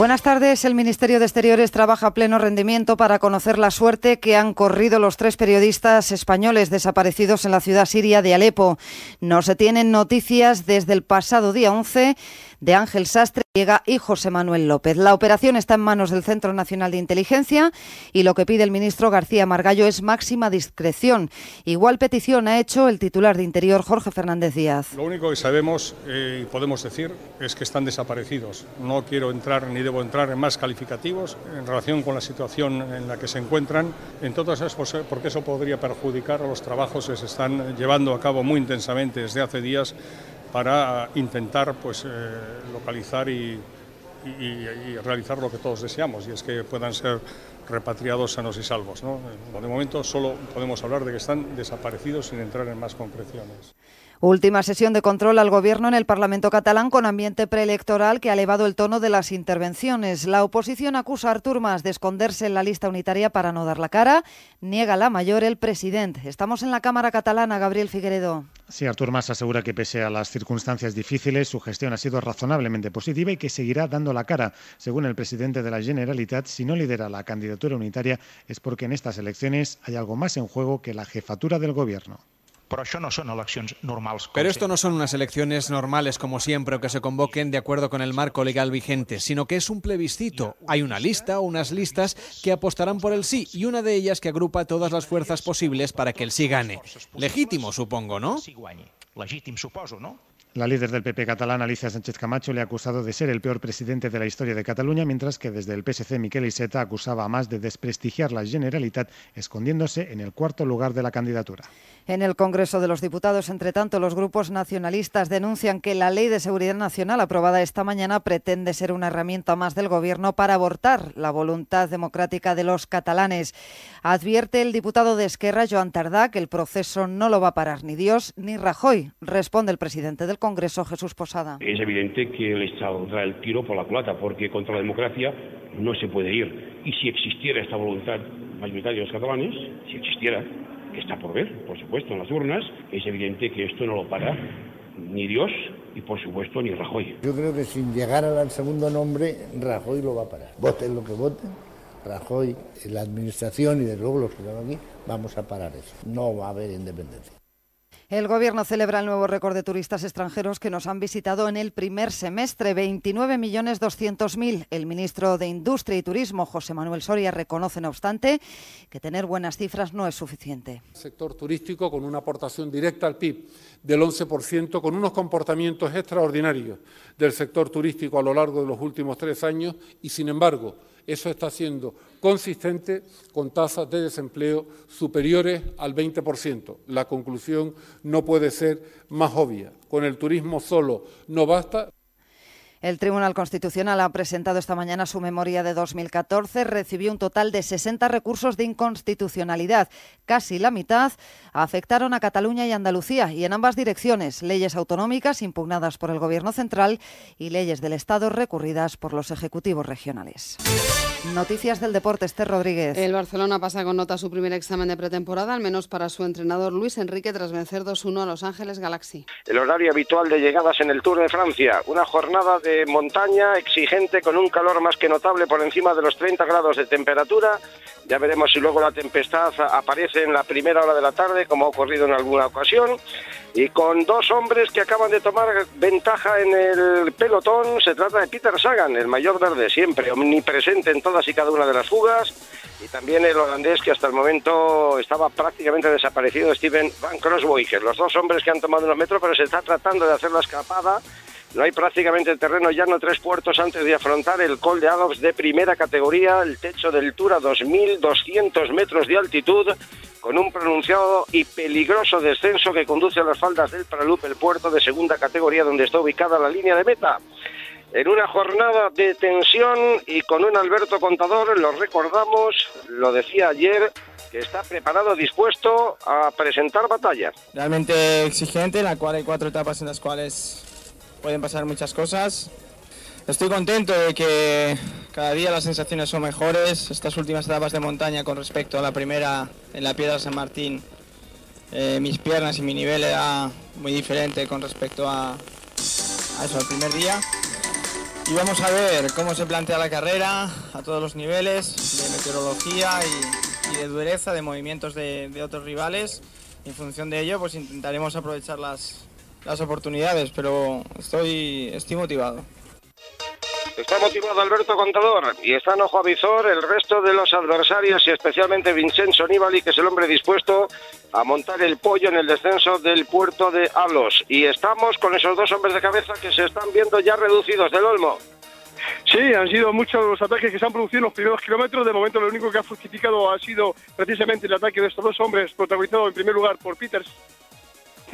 Buenas tardes. El Ministerio de Exteriores trabaja a pleno rendimiento para conocer la suerte que han corrido los tres periodistas españoles desaparecidos en la ciudad siria de Alepo. No se tienen noticias desde el pasado día 11 de Ángel Sastre y José Manuel López. La operación está en manos del Centro Nacional de Inteligencia y lo que pide el ministro García Margallo es máxima discreción. Igual petición ha hecho el titular de Interior Jorge Fernández Díaz. Lo único que sabemos eh, y podemos decir es que están desaparecidos. No quiero entrar ni debo entrar en más calificativos en relación con la situación en la que se encuentran. En todas esas, porque eso podría perjudicar a los trabajos que se están llevando a cabo muy intensamente desde hace días para intentar pues, eh, localizar y, realizar lo que todos deseamos, y es que puedan ser repatriados sanos y salvos. De momento solo podemos hablar de que están desaparecidos sin entrar en más concreciones. Última sesión de control al Gobierno en el Parlamento catalán con ambiente preelectoral que ha elevado el tono de las intervenciones. La oposición acusa a Artur Mas de esconderse en la lista unitaria para no dar la cara. Niega la mayor el presidente. Estamos en la Cámara catalana, Gabriel Figueredo. Sí, Artur Mas asegura que pese a las circunstancias difíciles, su gestión ha sido razonablemente positiva y que seguirá dando la cara. Según el presidente de la Generalitat, si no lidera la candidatura unitaria es porque en estas elecciones hay algo más en juego que la jefatura del Gobierno. Pero esto no son unas elecciones normales como siempre o que se convoquen de acuerdo con el marco legal vigente, sino que es un plebiscito. Hay una lista o unas listas que apostarán por el sí y una de ellas que agrupa todas las fuerzas posibles para que el sí gane. Legítimo, supongo, ¿no? La líder del PP catalán, Alicia Sánchez Camacho, le ha acusado de ser el peor presidente de la historia de Cataluña, mientras que desde el PSC Miquel Iceta acusaba a más de desprestigiar la Generalitat, escondiéndose en el cuarto lugar de la candidatura. En el Congreso de los Diputados, entre tanto, los grupos nacionalistas denuncian que la Ley de Seguridad Nacional aprobada esta mañana pretende ser una herramienta más del Gobierno para abortar la voluntad democrática de los catalanes. Advierte el diputado de Esquerra, Joan Tardá, que el proceso no lo va a parar ni Dios ni Rajoy. Responde el presidente del Congreso, Jesús Posada. Es evidente que le saldrá el tiro por la plata, porque contra la democracia no se puede ir. Y si existiera esta voluntad mayoritaria de los catalanes, si existiera, que está por ver, por supuesto, en las urnas, es evidente que esto no lo para ni Dios y por supuesto ni Rajoy. Yo creo que sin llegar al segundo nombre, Rajoy lo va a parar. Voten lo que voten, Rajoy, la administración y de luego los que están aquí, vamos a parar eso. No va a haber independencia. El Gobierno celebra el nuevo récord de turistas extranjeros que nos han visitado en el primer semestre, 29.200.000. El ministro de Industria y Turismo, José Manuel Soria, reconoce, no obstante, que tener buenas cifras no es suficiente. Sector turístico con una aportación directa al PIB del 11%, con unos comportamientos extraordinarios del sector turístico a lo largo de los últimos tres años y, sin embargo, eso está siendo consistente con tasas de desempleo superiores al 20%. La conclusión no puede ser más obvia. Con el turismo solo no basta. El Tribunal Constitucional ha presentado esta mañana su memoria de 2014. Recibió un total de 60 recursos de inconstitucionalidad. Casi la mitad afectaron a Cataluña y Andalucía y en ambas direcciones, leyes autonómicas impugnadas por el Gobierno central y leyes del Estado recurridas por los ejecutivos regionales. Noticias del deporte, Esther Rodríguez. El Barcelona pasa con nota su primer examen de pretemporada, al menos para su entrenador Luis Enrique, tras vencer 2-1 a Los Ángeles Galaxy. El horario habitual de llegadas en el Tour de Francia, una jornada de montaña exigente con un calor más que notable por encima de los 30 grados de temperatura. Ya veremos si luego la tempestad aparece en la primera hora de la tarde, como ha ocurrido en alguna ocasión y con dos hombres que acaban de tomar ventaja en el pelotón. Se trata de Peter Sagan, el mayor verde siempre, omnipresente en todas y cada una de las fugas, y también el holandés que hasta el momento estaba prácticamente desaparecido, Steven Van Crossweijer. Los dos hombres que han tomado unos metros, pero se está tratando de hacer la escapada. No hay prácticamente terreno llano tres puertos antes de afrontar el Col de Adolfs de primera categoría, el techo del Tour a 2.200 metros de altitud, con un pronunciado y peligroso descenso que conduce a las faldas del Pralup, el puerto de segunda categoría donde está ubicada la línea de meta. En una jornada de tensión y con un Alberto Contador, lo recordamos, lo decía ayer, que está preparado, dispuesto a presentar batalla. Realmente exigente, en la cual hay cuatro etapas en las cuales pueden pasar muchas cosas. Estoy contento de que cada día las sensaciones son mejores. Estas últimas etapas de montaña con respecto a la primera en la Piedra San Martín, eh, mis piernas y mi nivel era muy diferente con respecto a, eso, al primer día. Y vamos a ver cómo se plantea la carrera a todos los niveles de meteorología y, de dureza, de movimientos de, de otros rivales. En función de ello, pues intentaremos aprovechar las, las oportunidades, pero estoy, estoy motivado. Está motivado Alberto Contador y está en ojo a visor el resto de los adversarios y especialmente Vincenzo Nibali, que es el hombre dispuesto a montar el pollo en el descenso del puerto de Alos. Y estamos con esos dos hombres de cabeza que se están viendo ya reducidos del Olmo. Sí, han sido muchos los ataques que se han producido en los primeros kilómetros. De momento, lo único que ha fructificado ha sido precisamente el ataque de estos dos hombres, protagonizado en primer lugar por Peters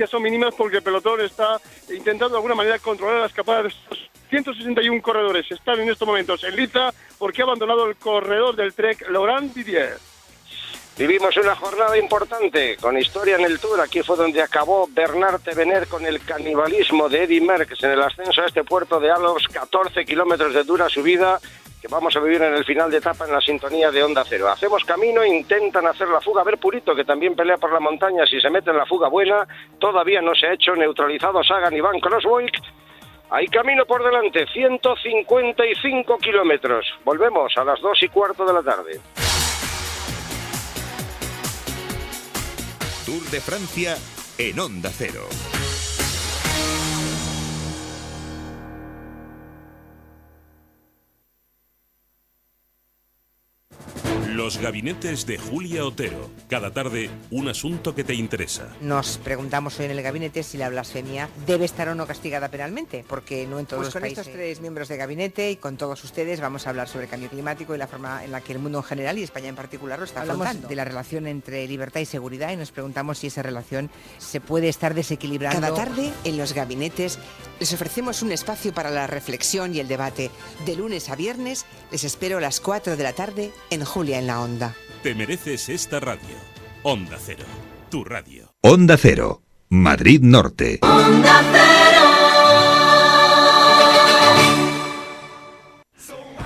son mínimas porque el pelotón está intentando de alguna manera controlar la escapada de estos 161 corredores. Están en estos momentos en lista porque ha abandonado el corredor del Trek Laurent Didier. Vivimos una jornada importante con historia en el Tour. Aquí fue donde acabó Bernard Tevener con el canibalismo de Eddy Merckx en el ascenso a este puerto de Alos, 14 kilómetros de dura subida vamos a vivir en el final de etapa en la sintonía de Onda Cero. Hacemos camino, intentan hacer la fuga. A ver, Purito, que también pelea por la montaña, si se mete en la fuga buena, todavía no se ha hecho neutralizado Sagan y Van Crosswick. Hay camino por delante, 155 kilómetros. Volvemos a las 2 y cuarto de la tarde. Tour de Francia en Onda Cero. Los gabinetes de Julia Otero. Cada tarde, un asunto que te interesa. Nos preguntamos hoy en el gabinete si la blasfemia debe estar o no castigada penalmente, porque no en todos pues los con estos tres miembros de gabinete y con todos ustedes vamos a hablar sobre el cambio climático y la forma en la que el mundo en general y España en particular lo está Hablamos de la relación entre libertad y seguridad y nos preguntamos si esa relación se puede estar desequilibrando. Cada tarde, en los gabinetes, les ofrecemos un espacio para la reflexión y el debate. De lunes a viernes, les espero a las 4 de la tarde en Julia en la onda. Te mereces esta radio. Onda Cero, tu radio. Onda Cero, Madrid Norte. Onda Cero.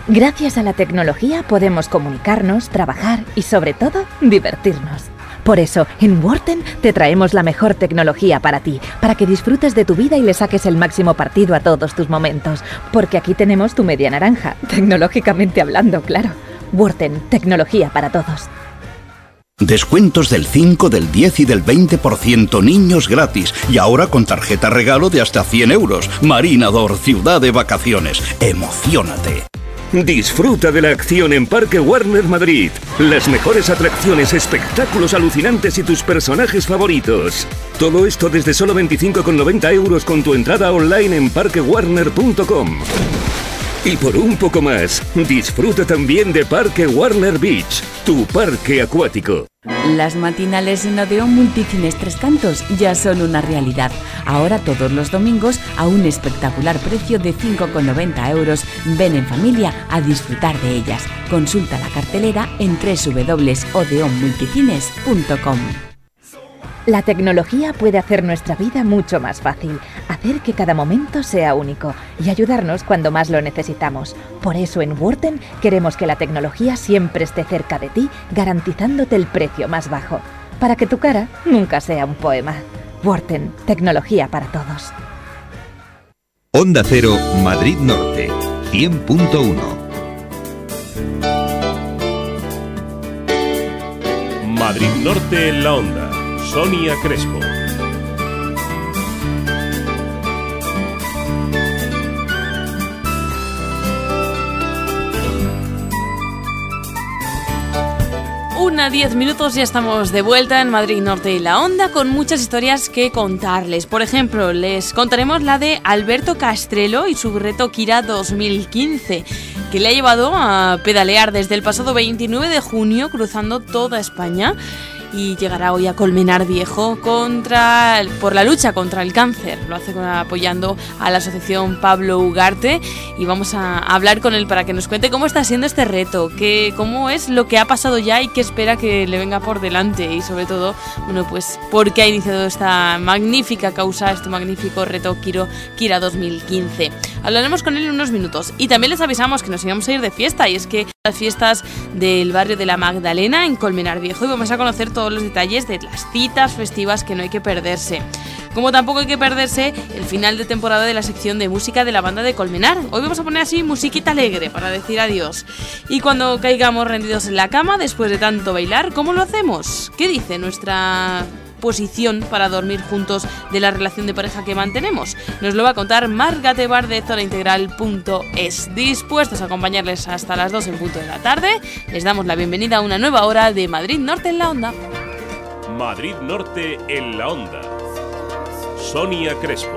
Gracias a la tecnología podemos comunicarnos, trabajar y sobre todo divertirnos. Por eso, en Worten te traemos la mejor tecnología para ti, para que disfrutes de tu vida y le saques el máximo partido a todos tus momentos. Porque aquí tenemos tu media naranja, tecnológicamente hablando, claro. Wurten, tecnología para todos. Descuentos del 5, del 10 y del 20% niños gratis. Y ahora con tarjeta regalo de hasta 100 euros. Marinador, ciudad de vacaciones. Emocionate. Disfruta de la acción en Parque Warner Madrid. Las mejores atracciones, espectáculos alucinantes y tus personajes favoritos. Todo esto desde solo 25,90 euros con tu entrada online en parquewarner.com. Y por un poco más, disfruta también de Parque Warner Beach, tu parque acuático. Las matinales en Odeón Multicines Tres Cantos ya son una realidad. Ahora todos los domingos a un espectacular precio de 5,90 euros. Ven en familia a disfrutar de ellas. Consulta la cartelera en www.odeonmulticines.com. La tecnología puede hacer nuestra vida mucho más fácil, hacer que cada momento sea único y ayudarnos cuando más lo necesitamos. Por eso en Wurten queremos que la tecnología siempre esté cerca de ti, garantizándote el precio más bajo, para que tu cara nunca sea un poema. Wurten, tecnología para todos. Onda Cero, Madrid Norte, 100.1. Madrid Norte en la onda. Sonia Crespo. Una, diez minutos ya estamos de vuelta en Madrid Norte y la Onda con muchas historias que contarles. Por ejemplo, les contaremos la de Alberto Castrelo y su reto Kira 2015, que le ha llevado a pedalear desde el pasado 29 de junio cruzando toda España y llegará hoy a Colmenar Viejo contra por la lucha contra el cáncer. Lo hace apoyando a la asociación Pablo Ugarte y vamos a hablar con él para que nos cuente cómo está siendo este reto, que, cómo es lo que ha pasado ya y qué espera que le venga por delante y sobre todo, bueno, pues por qué ha iniciado esta magnífica causa, este magnífico reto Kiro, Kira 2015. Hablaremos con él en unos minutos y también les avisamos que nos íbamos a ir de fiesta y es que las fiestas del barrio de la Magdalena en Colmenar Viejo y vamos a conocer todos los detalles de las citas festivas que no hay que perderse. Como tampoco hay que perderse el final de temporada de la sección de música de la banda de Colmenar. Hoy vamos a poner así musiquita alegre para decir adiós. Y cuando caigamos rendidos en la cama, después de tanto bailar, ¿cómo lo hacemos? ¿Qué dice nuestra posición para dormir juntos de la relación de pareja que mantenemos. Nos lo va a contar Marga Tebar de zonaintegral.es. Dispuestos a acompañarles hasta las 2 en punto de la tarde, les damos la bienvenida a una nueva hora de Madrid Norte en la Onda. Madrid Norte en la Onda. Sonia Crespo.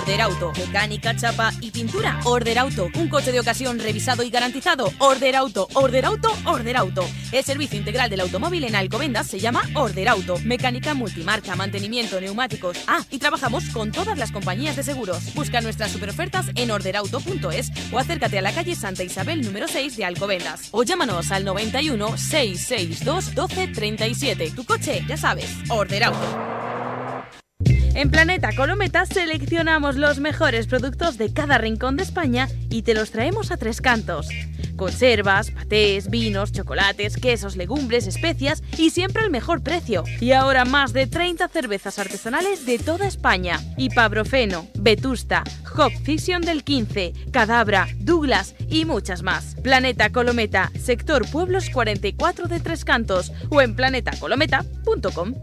Order Auto. Mecánica, chapa y pintura. Order Auto. Un coche de ocasión revisado y garantizado. Order Auto. Order Auto. Order Auto. El servicio integral del automóvil en Alcobendas se llama Order Auto. Mecánica multimarca, mantenimiento, neumáticos. Ah, y trabajamos con todas las compañías de seguros. Busca nuestras superofertas en orderauto.es o acércate a la calle Santa Isabel número 6 de Alcobendas. O llámanos al 91 662 1237. Tu coche, ya sabes, Order Auto. En Planeta Colometa seleccionamos los mejores productos de cada rincón de España y te los traemos a tres cantos. Conservas, patés, vinos, chocolates, quesos, legumbres, especias y siempre el mejor precio. Y ahora más de 30 cervezas artesanales de toda España. Ipabrofeno, Vetusta, Hop Fiction del 15, Cadabra, Douglas y muchas más. Planeta Colometa, sector Pueblos 44 de Tres Cantos o en planetacolometa.com.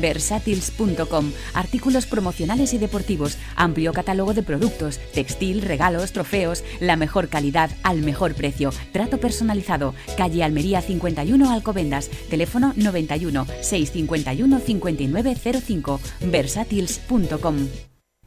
Versatils.com. Artículos promocionales y deportivos. Amplio catálogo de productos. Textil, regalos, trofeos. La mejor calidad al mejor precio. Trato personalizado. Calle Almería 51 Alcobendas. Teléfono 91 651 5905. Versatils.com.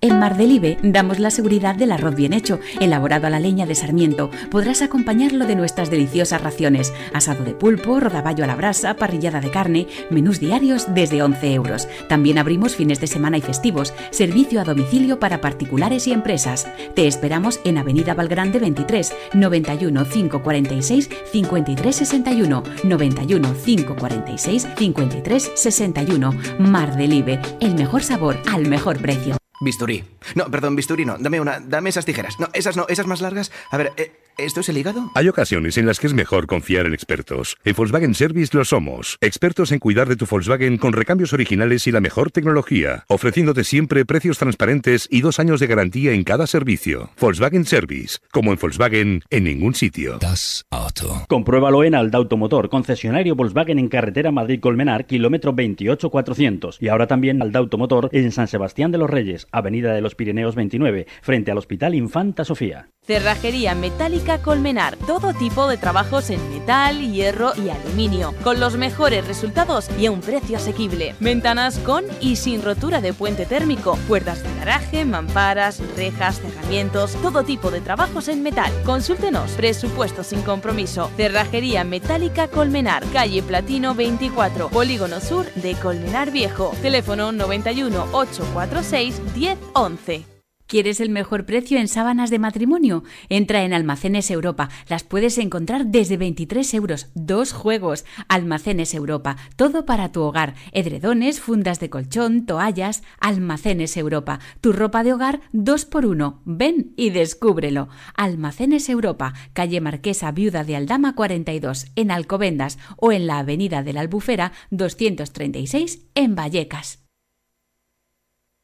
En Mar del Ibe damos la seguridad del arroz bien hecho, elaborado a la leña de Sarmiento. Podrás acompañarlo de nuestras deliciosas raciones: asado de pulpo, rodaballo a la brasa, parrillada de carne, menús diarios desde 11 euros. También abrimos fines de semana y festivos, servicio a domicilio para particulares y empresas. Te esperamos en Avenida Valgrande 23, 91 546 53 61, 91 546 53 61. Mar del Ibe, el mejor sabor al mejor precio. Bisturí. No, perdón, bisturí no. Dame una. Dame esas tijeras. No, esas no, esas más largas. A ver, eh, ¿esto es el hígado? Hay ocasiones en las que es mejor confiar en expertos. En Volkswagen Service lo somos. Expertos en cuidar de tu Volkswagen con recambios originales y la mejor tecnología, ofreciéndote siempre precios transparentes y dos años de garantía en cada servicio. Volkswagen Service. Como en Volkswagen, en ningún sitio. Das Auto. Compruébalo en Alda Automotor, concesionario Volkswagen en carretera Madrid-Colmenar, kilómetro 28400. Y ahora también Alda Automotor en San Sebastián de los Reyes, Avenida de los Pirineos 29, frente al Hospital Infanta Sofía. Cerrajería Metálica Colmenar. Todo tipo de trabajos en metal, hierro y aluminio. Con los mejores resultados y a un precio asequible. Ventanas con y sin rotura de puente térmico. Puertas de garaje, mamparas, rejas, cerramientos. Todo tipo de trabajos en metal. Consúltenos. Presupuesto sin compromiso. Cerrajería Metálica Colmenar. Calle Platino 24. Polígono Sur de Colmenar Viejo. Teléfono 91 846 1011. ¿Quieres el mejor precio en sábanas de matrimonio? Entra en Almacenes Europa. Las puedes encontrar desde 23 euros. Dos juegos. Almacenes Europa. Todo para tu hogar. Edredones, fundas de colchón, toallas. Almacenes Europa. Tu ropa de hogar dos por uno. Ven y descúbrelo. Almacenes Europa. Calle Marquesa Viuda de Aldama 42 en Alcobendas o en la Avenida de la Albufera 236 en Vallecas.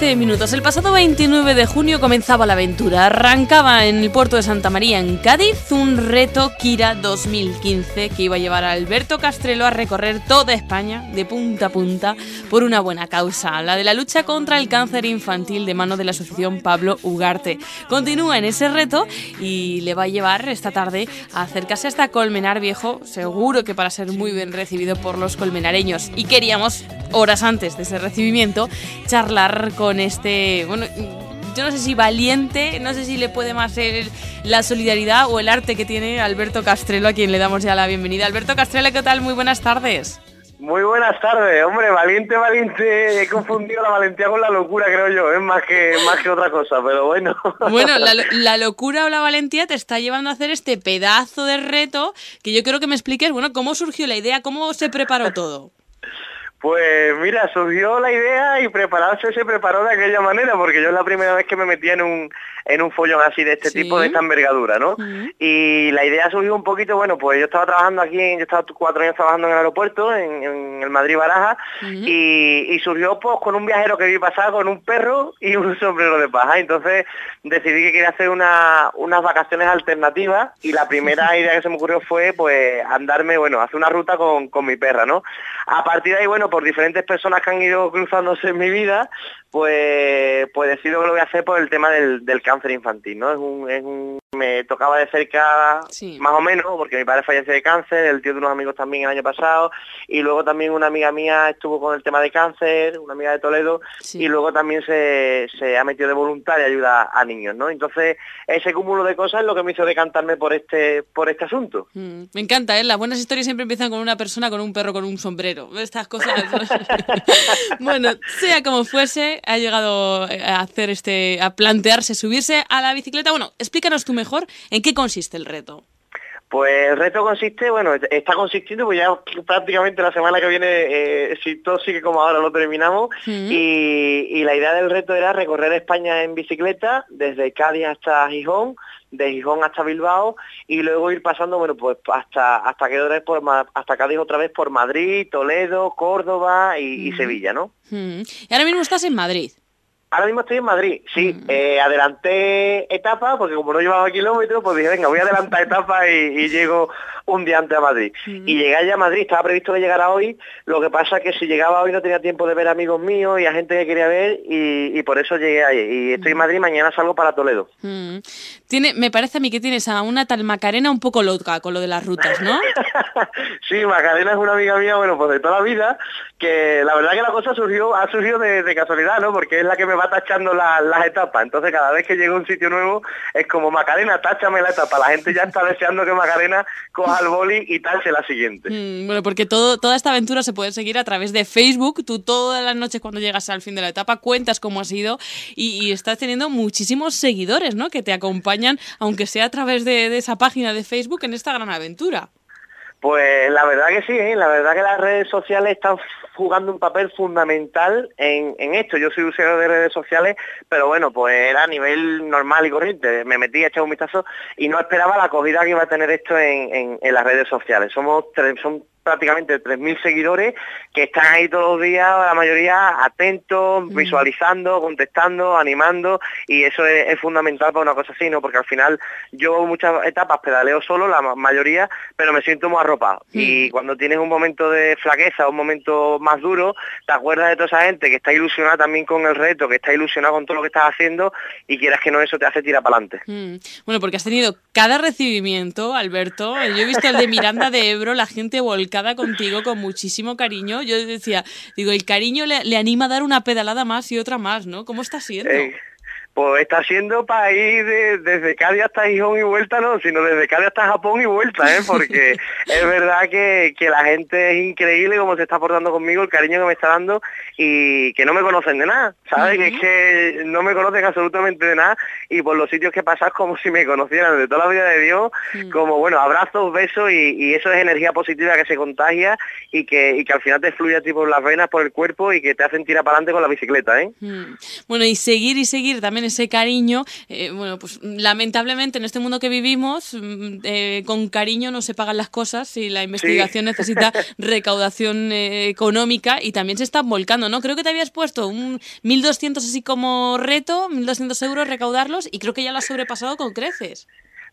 15 minutos. El pasado 29 de junio comenzaba la aventura. Arrancaba en el puerto de Santa María, en Cádiz, un reto Kira 2015 que iba a llevar a Alberto Castrelo a recorrer toda España de punta a punta por una buena causa, la de la lucha contra el cáncer infantil de mano de la asociación Pablo Ugarte. Continúa en ese reto y le va a llevar esta tarde a acercarse hasta Colmenar Viejo, seguro que para ser muy bien recibido por los colmenareños. Y queríamos, horas antes de ese recibimiento, charlar con este, bueno, yo no sé si valiente, no sé si le puede más ser la solidaridad o el arte que tiene Alberto Castrelo, a quien le damos ya la bienvenida. Alberto Castrelo, ¿qué tal? Muy buenas tardes. Muy buenas tardes, hombre, valiente, valiente, he confundido la valentía con la locura, creo yo, es más que más que otra cosa, pero bueno. Bueno, la, la, locura o la valentía te está llevando a hacer este pedazo de reto que yo quiero que me expliques, bueno, cómo surgió la idea, cómo se preparó todo. Pues mira, surgió la idea y prepararse se preparó de aquella manera, porque yo es la primera vez que me metí en un, en un follón así de este tipo, de esta envergadura, ¿no? Y la idea surgió un poquito, bueno, pues yo estaba trabajando aquí, yo estaba cuatro años trabajando en el aeropuerto, en, el Madrid Baraja, y, surgió pues con un viajero que vi pasar con un perro y un sombrero de paja. Entonces decidí que quería hacer una, unas vacaciones alternativas y la primera idea que se me ocurrió fue pues andarme, bueno, hacer una ruta con, con mi perra, ¿no? A partir de ahí, bueno, por diferentes personas que han ido cruzándose en mi vida, pues, pues decido que lo voy a hacer por el tema del, cáncer infantil, ¿no? Es un, es un, me tocaba de cerca más o menos, porque mi padre falleció de cáncer, el tío de unos amigos también el año pasado, y luego también una amiga mía estuvo con el tema de cáncer, una amiga de Toledo, y luego también se, se, ha metido de voluntaria ayuda a niños, ¿no? Entonces, ese cúmulo de cosas es lo que me hizo decantarme por este, por este asunto. Mm, me encanta, ¿eh? Las buenas historias siempre empiezan con una persona, con un perro, con un sombrero. Estas cosas. bueno, sea como fuese, ha llegado a hacer este, a plantearse subirse a la bicicleta. Bueno, explícanos tú mejor en qué consiste el reto. Pues el reto consiste, bueno, está consistiendo, pues ya prácticamente la semana que viene, eh, si todo sigue como ahora, lo terminamos. y, la idea del reto era recorrer España en bicicleta, desde Cádiz hasta Gijón, de Gijón hasta Bilbao, y luego ir pasando, bueno, pues hasta hasta que por, hasta Cádiz otra vez por Madrid, Toledo, Córdoba y, Sevilla, ¿no? Y ahora mismo estás en Madrid. Ahora mismo estoy en Madrid, sí. Eh, adelanté etapa, porque como no llevaba kilómetros, pues dije, venga, voy a adelantar etapa y, llego un día antes a Madrid. Y llegué allá a Madrid, estaba previsto que llegara hoy, lo que pasa es que si llegaba hoy no tenía tiempo de ver amigos míos y a gente que quería ver, y, por eso llegué ahí. Y estoy en Madrid, mañana salgo para Toledo. Tiene, me parece a mí que tienes a una tal Macarena un poco loca con lo de las rutas, ¿no? sí, Macarena es una amiga mía, bueno, pues de toda la vida, que la verdad que la cosa surgió, ha surgido de, casualidad, ¿no? Porque es la que me va tachando las etapas. Entonces cada vez que llego a un sitio nuevo es como Macarena, táchame la etapa. La gente ya está deseando que Macarena coja el boli y tache la siguiente. Mm, bueno, porque todo, toda esta aventura se puede seguir a través de Facebook. Tú todas las noches cuando llegas al fin de la etapa cuentas cómo ha sido y, estás teniendo muchísimos seguidores, ¿no? Que te acompañan, aunque sea a través de esa página de Facebook, en esta gran aventura. Pues la verdad que sí, ¿eh? la verdad que las redes sociales están jugando un papel fundamental en, esto. Yo soy usuario de redes sociales, pero bueno, pues era a nivel normal y corriente. Me metí a echar un vistazo y no esperaba la acogida que iba a tener esto en, las redes sociales. Somos son prácticamente 3.000 seguidores que están ahí todos los días, la mayoría atentos, visualizando, contestando, animando y eso es, fundamental para una cosa así, ¿no? Porque al final yo muchas etapas pedaleo solo, la mayoría, pero me siento muy arropado. Y cuando tienes un momento de flaqueza, un momento más duro, te acuerdas de toda esa gente que está ilusionada también con el reto, que está ilusionada con todo lo que estás haciendo y quieras que no eso te hace tirar para adelante. Bueno, porque has tenido cada recibimiento, Alberto. Yo he visto el de Miranda de Ebro, la gente volcada contigo con muchísimo cariño. Yo decía, digo, el cariño le, anima a dar una pedalada más y otra más, ¿no? ¿Cómo está siendo? Eh, pues está siendo para ir desde Cádiz hasta Gijón y vuelta, no, sino desde Cádiz hasta Japón y vuelta, ¿eh? porque es verdad que, la gente es increíble como se está portando conmigo, el cariño que me está dando y que no me conocen de nada, ¿sabes? Que es que no me conocen absolutamente de nada y por los sitios que pasas como si me conocieran de toda la vida de Dios, como bueno, abrazos, besos y, eso es energía positiva que se contagia y que, que al final te fluye a ti por las venas, por el cuerpo y que te hacen tirar para adelante con la bicicleta, ¿eh? Bueno, y seguir y seguir también ese cariño, eh, bueno, pues lamentablemente en este mundo que vivimos, mm, eh, con cariño no se pagan las cosas y la investigación necesita recaudación eh, económica y también se están volcando, ¿no? Creo que te habías puesto un 1.200 así como reto, 1.200 euros recaudarlos y creo que ya lo has sobrepasado con creces.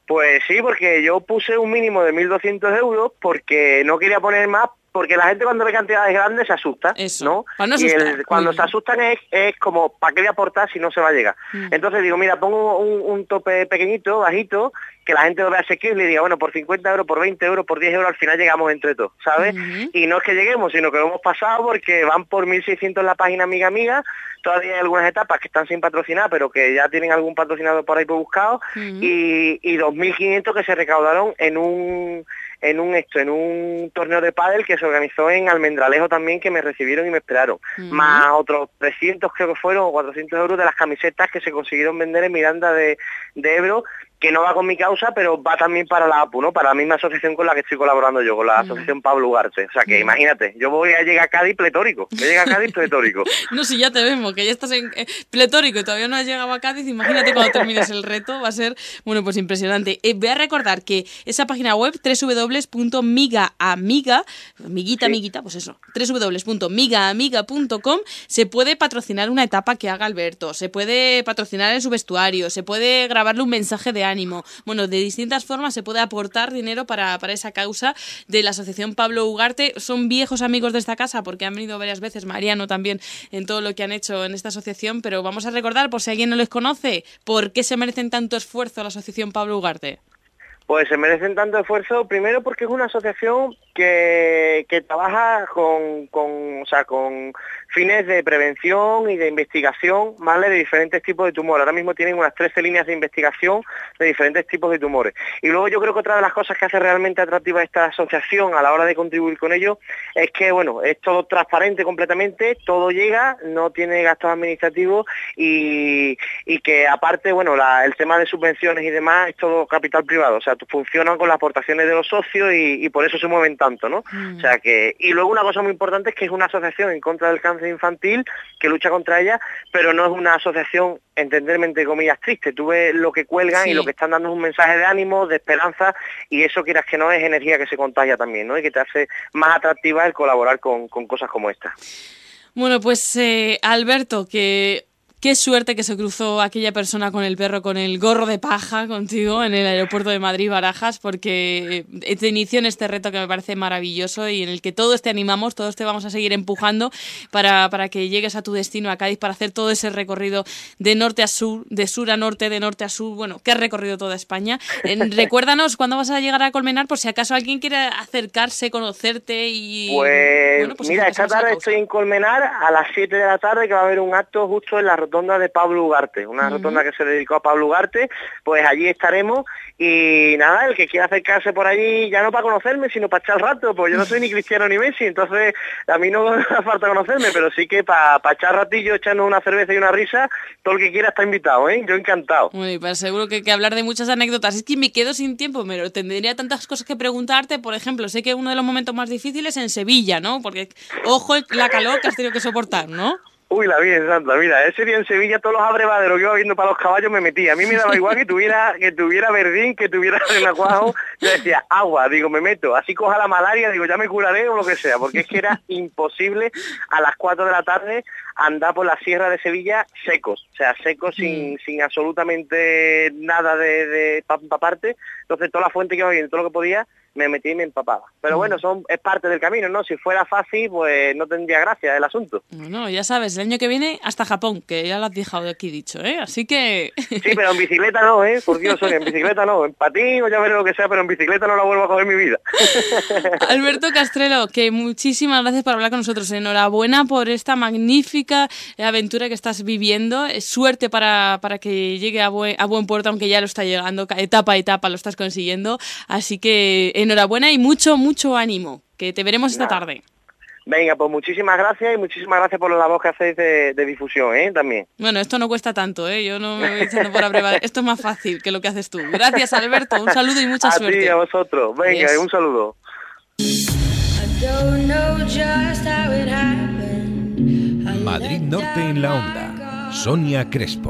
Pues sí, porque yo puse un mínimo de 1.200 euros porque no quería poner más porque la gente cuando ve cantidades grandes se asusta, ¿no? y cuando se asustan es, es como, ¿para qué voy a aportar si no se va a llegar? Mm. Entonces digo, mira, pongo un, tope pequeñito, bajito, que la gente lo vea asequible y diga, bueno, por 50 euros, por 20 euros, por 10 euros, al final llegamos entre todos, ¿sabes? Y no es que lleguemos, sino que lo hemos pasado porque van por 1.600 en la página Amiga Amiga, todavía hay algunas etapas que están sin patrocinar, pero que ya tienen algún patrocinador por ahí por buscado, y, y 2.500 que se recaudaron en un en un esto, en un torneo de pádel que se organizó en Almendralejo también, que me recibieron y me esperaron. Más otros 300 creo que fueron, o 400 euros de las camisetas que se consiguieron vender en Miranda de, de Ebro que no va con mi causa, pero va también para la APU, ¿no? Para la misma asociación con la que estoy colaborando yo, con la asociación Pablo Ugarte. O sea que imagínate, yo voy a llegar a Cádiz pletórico, voy a llegar a Cádiz pletórico. no, si ya te vemos, que ya estás en eh, pletórico y todavía no has llegado a Cádiz, imagínate cuando termines el reto, va a ser, bueno, pues impresionante. Eh, voy a recordar que esa página web, www.migaamiga, amiguita, amiguita, pues eso, www.migaamiga.com, se puede patrocinar una etapa que haga Alberto, se puede patrocinar en su vestuario, se puede grabarle un mensaje de ánimo. Bueno, de distintas formas se puede aportar dinero para, esa causa de la Asociación Pablo Ugarte. Son viejos amigos de esta casa porque han venido varias veces, Mariano también, en todo lo que han hecho en esta asociación, pero vamos a recordar, por si alguien no les conoce, ¿por qué se merecen tanto esfuerzo la Asociación Pablo Ugarte? Pues se merecen tanto esfuerzo, primero porque es una asociación que, trabaja con, con, o sea, con fines de prevención y de investigación, ¿vale? De diferentes tipos de tumores. Ahora mismo tienen unas 13 líneas de investigación de diferentes tipos de tumores. Y luego yo creo que otra de las cosas que hace realmente atractiva esta asociación a la hora de contribuir con ello es que, bueno, es todo transparente completamente, todo llega, no tiene gastos administrativos y, que aparte, bueno, el tema de subvenciones y demás es todo capital privado. O sea, funcionan con las aportaciones de los socios y, por eso se mueven tanto, ¿no? Mm. O sea que, y luego una cosa muy importante es que es una asociación en contra del cáncer infantil que lucha contra ella, pero no es una asociación, entenderme entre comillas, triste. Tú ves lo que cuelgan y lo que están dando es un mensaje de ánimo, de esperanza, y eso quieras que no es energía que se contagia también, ¿no? Y que te hace más atractiva el colaborar con, cosas como esta. Bueno, pues eh, Alberto, que Qué suerte que se cruzó aquella persona con el perro con el gorro de paja contigo en el aeropuerto de Madrid Barajas, porque eh, te inició en este reto que me parece maravilloso y en el que todos te animamos, todos te vamos a seguir empujando para, para que llegues a tu destino a Cádiz para hacer todo ese recorrido de norte a sur, de sur a norte, de norte a sur, bueno, que has recorrido toda España. recuérdanos cuándo vas a llegar a Colmenar por si acaso alguien quiere acercarse, conocerte y... Pues, pues mira, esta tarde estoy en Colmenar a las 7 de la tarde que va a haber un acto justo en la rotonda de Pablo Ugarte, una rotonda que se dedicó a Pablo Ugarte, pues allí estaremos y nada, el que quiera acercarse por allí, ya no para conocerme, sino para echar rato, pues yo no soy ni cristiano ni Messi, entonces a mí no hace falta conocerme, pero sí que para echar ratillo, echando una cerveza y una risa, todo el que quiera está invitado, ¿eh? Yo encantado. Bueno, pues seguro que, que hablar de muchas anécdotas. Es que me quedo sin tiempo, pero tendría tantas cosas que preguntarte, por ejemplo, sé que uno de los momentos más difíciles es en Sevilla, ¿no? Porque, ojo, la calor que has tenido que soportar, ¿no? Uy, la Virgen Santa, mira, ese día en Sevilla todos los abrevaderos que iba viendo para los caballos me metía. A mí me daba igual que tuviera que tuviera verdín, que tuviera renacuajo. Yo decía, agua, digo, me meto. Así coja la malaria, digo, ya me curaré o lo que sea. Porque es que era imposible a las 4 de la tarde andar por la sierra de Sevilla secos. O sea, secos sin, mm. sin absolutamente nada de, de parte. Entonces toda la fuente que iba viendo, todo lo que podía, me metí y me empapaba. Pero bueno, son, es parte del camino, ¿no? Si fuera fácil, pues no tendría gracia el asunto. No, ya sabes, el año que viene hasta Japón, que ya lo has dejado aquí dicho, ¿eh? Así que... Sí, pero en bicicleta no, ¿eh? Por Dios, Sonia, en bicicleta no. En patín o ya veré lo que sea, pero en bicicleta no la vuelvo a coger en mi vida. Alberto Castrelo, que muchísimas gracias por hablar con nosotros. Enhorabuena por esta magnífica aventura que estás viviendo. Suerte para, para que llegue a buen, a buen puerto, aunque ya lo está llegando. Etapa a etapa lo estás consiguiendo. Así que enhorabuena y mucho, mucho ánimo, que te veremos esta tarde. Venga, pues muchísimas gracias y muchísimas gracias por la voz que hacéis de, difusión, ¿eh? También. Bueno, esto no cuesta tanto, ¿eh? Yo no me voy echando por abrevar. Esto es más fácil que lo que haces tú. Gracias, Alberto. Un saludo y mucha suerte. A ti, a vosotros. Venga, un saludo. Madrid Norte en la Onda. Sonia Crespo.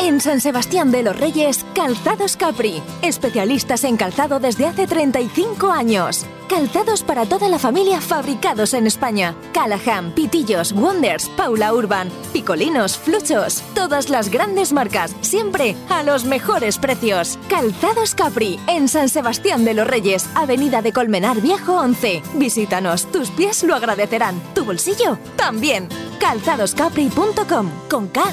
En San Sebastián de los Reyes, Calzados Capri. Especialistas en calzado desde hace 35 años. Calzados para toda la familia fabricados en España. Callahan, Pitillos, Wonders, Paula Urban, Picolinos, Fluchos. Todas las grandes marcas, siempre a los mejores precios. Calzados Capri, en San Sebastián de los Reyes, Avenida de Colmenar Viejo 11. Visítanos, tus pies lo agradecerán. Tu bolsillo también. Calzadoscapri.com con K.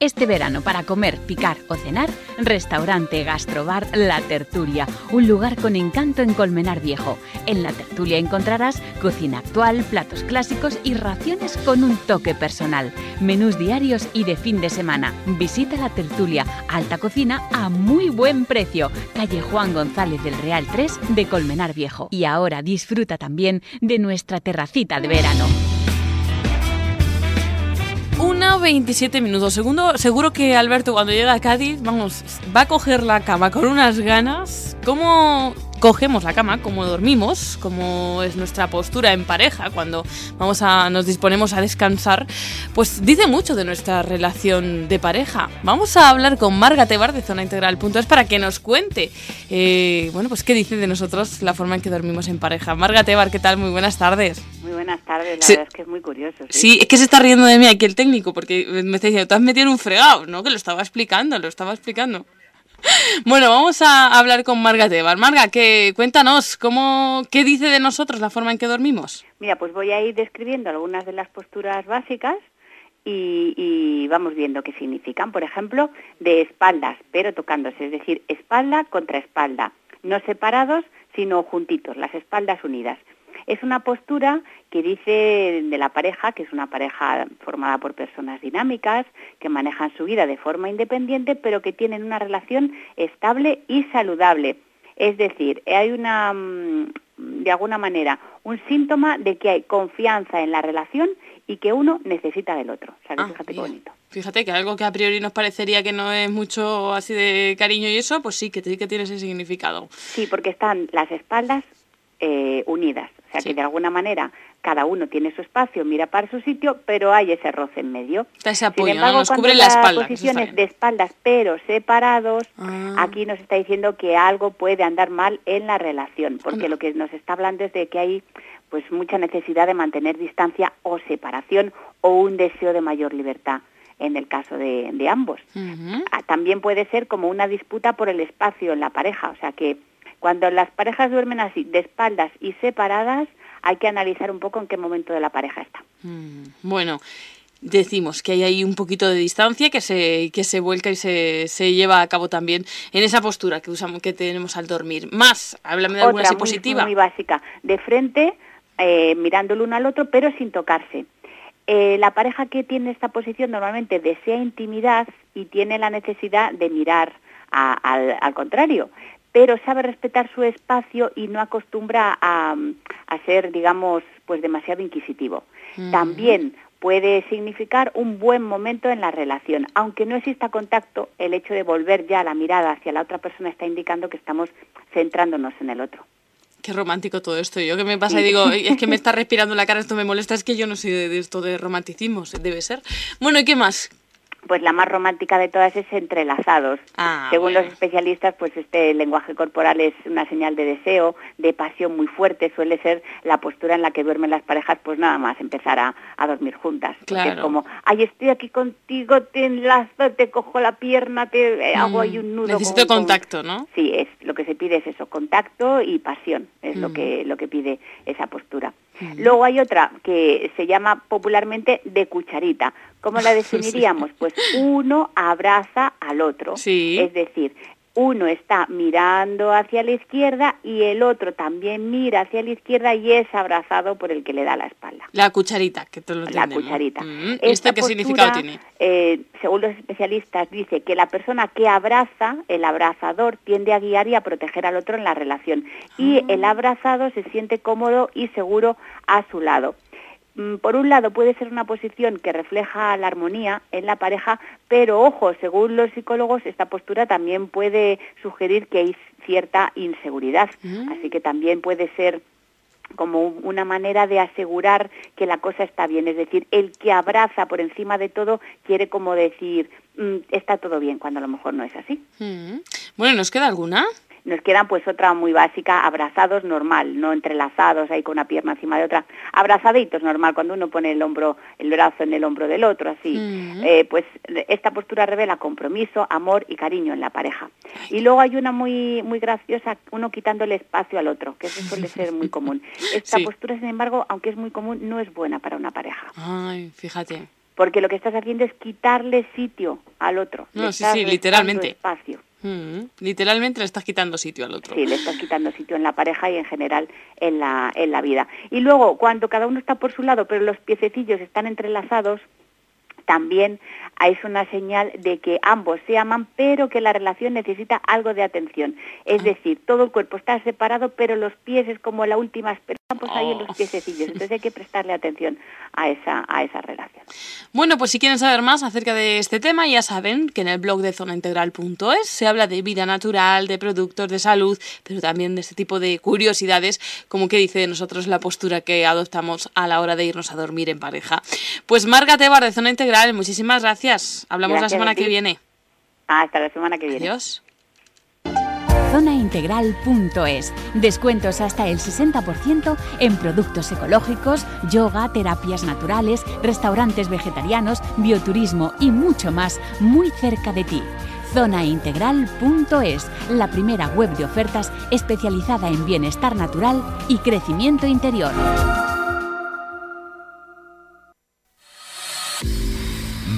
Este verano para comer, picar o cenar, restaurante Gastrobar La Tertulia, un lugar con encanto en Colmenar Viejo. En La Tertulia encontrarás cocina actual, platos clásicos y raciones con un toque personal, menús diarios y de fin de semana. Visita La Tertulia, alta cocina a muy buen precio, calle Juan González del Real 3 de Colmenar Viejo. Y ahora disfruta también de nuestra terracita de verano. Una 27 minutos. Segundo, seguro que Alberto cuando llega a Cádiz, vamos, va a coger la cama con unas ganas. ¿Cómo cogemos la cama, cómo dormimos, cómo es nuestra postura en pareja cuando vamos a, nos disponemos a descansar, pues dice mucho de nuestra relación de pareja. Vamos a hablar con Marga Tebar de Zona Integral es para que nos cuente, eh, bueno, pues qué dice de nosotros la forma en que dormimos en pareja. Marga Tebar, ¿qué tal? Muy buenas tardes. Muy buenas tardes, la verdad es que es muy curioso. ¿sí? es que se está riendo de mí aquí el técnico, porque me está diciendo, te has metido en un fregado, ¿no? Que lo estaba explicando, lo estaba explicando. Bueno, vamos a hablar con Marga Tebar. Marga, que, cuéntanos, ¿cómo, ¿qué dice de nosotros la forma en que dormimos? Mira, pues voy a ir describiendo algunas de las posturas básicas y, y, vamos viendo qué significan. Por ejemplo, de espaldas, pero tocándose, es decir, espalda contra espalda, no separados, sino juntitos, las espaldas unidas. Es una postura que dice de la pareja, que es una pareja formada por personas dinámicas, que manejan su vida de forma independiente, pero que tienen una relación estable y saludable. Es decir, hay una, mm, de alguna manera, un síntoma de que hay confianza en la relación y que uno necesita del otro. Ah, fíjate qué bonito. Fíjate que algo que a priori nos parecería que no es mucho así de cariño y eso, pues sí, que que tiene ese significado. Sí, porque están las espaldas eh, unidas. O sea que de alguna manera cada uno tiene su espacio, mira para su sitio, pero hay ese roce en medio. Ese apoyo, Sin nos cubre la espalda. posiciones de espaldas pero separados, ah. aquí nos está diciendo que algo puede andar mal en la relación, porque lo que nos está hablando es de que hay pues mucha necesidad de mantener distancia o separación o un deseo de mayor libertad en el caso de, ambos. Ah, también puede ser como una disputa por el espacio en la pareja, o sea que cuando las parejas duermen así, de espaldas y separadas, hay que analizar un poco en qué momento de la pareja está. Mm, bueno, decimos que hay ahí un poquito de distancia que se, que se vuelca y se, se lleva a cabo también en esa postura que usamos que tenemos al dormir. Más, háblame de alguna Otra positiva. Muy, básica, de frente, eh, mirando el uno al otro, pero sin tocarse. Eh, la pareja que tiene esta posición normalmente desea intimidad y tiene la necesidad de mirar al, al, contrario, pero sabe respetar su espacio y no acostumbra a, a ser, digamos, pues demasiado inquisitivo. También puede significar un buen momento en la relación. Aunque no exista contacto, el hecho de volver ya la mirada hacia la otra persona está indicando que estamos centrándonos en el otro. Qué romántico todo esto. Yo que me pasa y digo, es que me está respirando la cara, esto me molesta, es que yo no sé de, esto de romanticismo, debe ser. Bueno, ¿y qué más? Pues la más romántica de todas es entrelazados. Ah, Según bueno. los especialistas, pues este lenguaje corporal es una señal de deseo, de pasión muy fuerte, suele ser la postura en la que duermen las parejas, pues nada más empezar a, a dormir juntas. Claro. Es como, ay, estoy aquí contigo, te enlazo, te cojo la pierna, te eh, hago ahí un nudo. Necesito con- con- contacto, ¿no? Sí, es lo que se pide es eso, contacto y pasión, es lo Mm. que lo que pide esa postura. Luego hay otra que se llama popularmente de cucharita. ¿Cómo la definiríamos? Pues uno abraza al otro. Es decir, uno está mirando hacia la izquierda y el otro también mira hacia la izquierda y es abrazado por el que le da la espalda. La cucharita, que te lo La cucharita. Mm, Esta ¿Y esto qué postura, significado tiene? eh, según los especialistas, dice que la persona que abraza, el abrazador, tiende a guiar y a proteger al otro en la relación. Y Ah. el abrazado se siente cómodo y seguro a su lado. Mm, Por un lado puede ser una posición que refleja la armonía en la pareja, pero ojo, según los psicólogos, esta postura también puede sugerir que hay cierta inseguridad. Así que también puede ser como una manera de asegurar que la cosa está bien. Es decir, el que abraza por encima de todo quiere como decir, "Mm, está todo bien, cuando a lo mejor no es así. Mm. Bueno, ¿nos queda alguna? Nos quedan pues otra muy básica, abrazados normal, no entrelazados ahí con una pierna encima de otra. Abrazaditos normal, cuando uno pone el hombro, el brazo en el hombro del otro, así. Mm. Eh, pues esta postura revela compromiso, amor y cariño en la pareja. Y luego hay una muy muy graciosa, uno quitándole espacio al otro, que eso suele ser muy común. Esta Sí. postura, sin embargo, aunque es muy común, no es buena para una pareja. Ay, fíjate. Porque lo que estás haciendo es quitarle sitio al otro. No, sí, sí, literalmente. Espacio. Mm, Literalmente le estás quitando sitio al otro. Sí, le estás quitando sitio en la pareja y en general en la, en la vida. Y luego, cuando cada uno está por su lado, pero los piececillos están entrelazados, también es una señal de que ambos se aman, pero que la relación necesita algo de atención. Es decir, todo el cuerpo está separado, pero los pies es como la última esperanza, pues ahí en los piececillos. Entonces hay que prestarle atención a esa, a esa relación. Bueno, pues si quieren saber más acerca de este tema, ya saben que en el blog de zonaintegral.es se habla de vida natural, de productos de salud, pero también de este tipo de curiosidades, como que dice de nosotros la postura que adoptamos a la hora de irnos a dormir en pareja. Pues Marga Tebar de Zona Integral, muchísimas gracias. Hablamos Gracias la semana que viene. Hasta la semana que viene. Adiós. Zonaintegral.es. Descuentos hasta el 60% en productos ecológicos, yoga, terapias naturales, restaurantes vegetarianos, bioturismo y mucho más muy cerca de ti. Zonaintegral.es, la primera web de ofertas especializada en bienestar natural y crecimiento interior.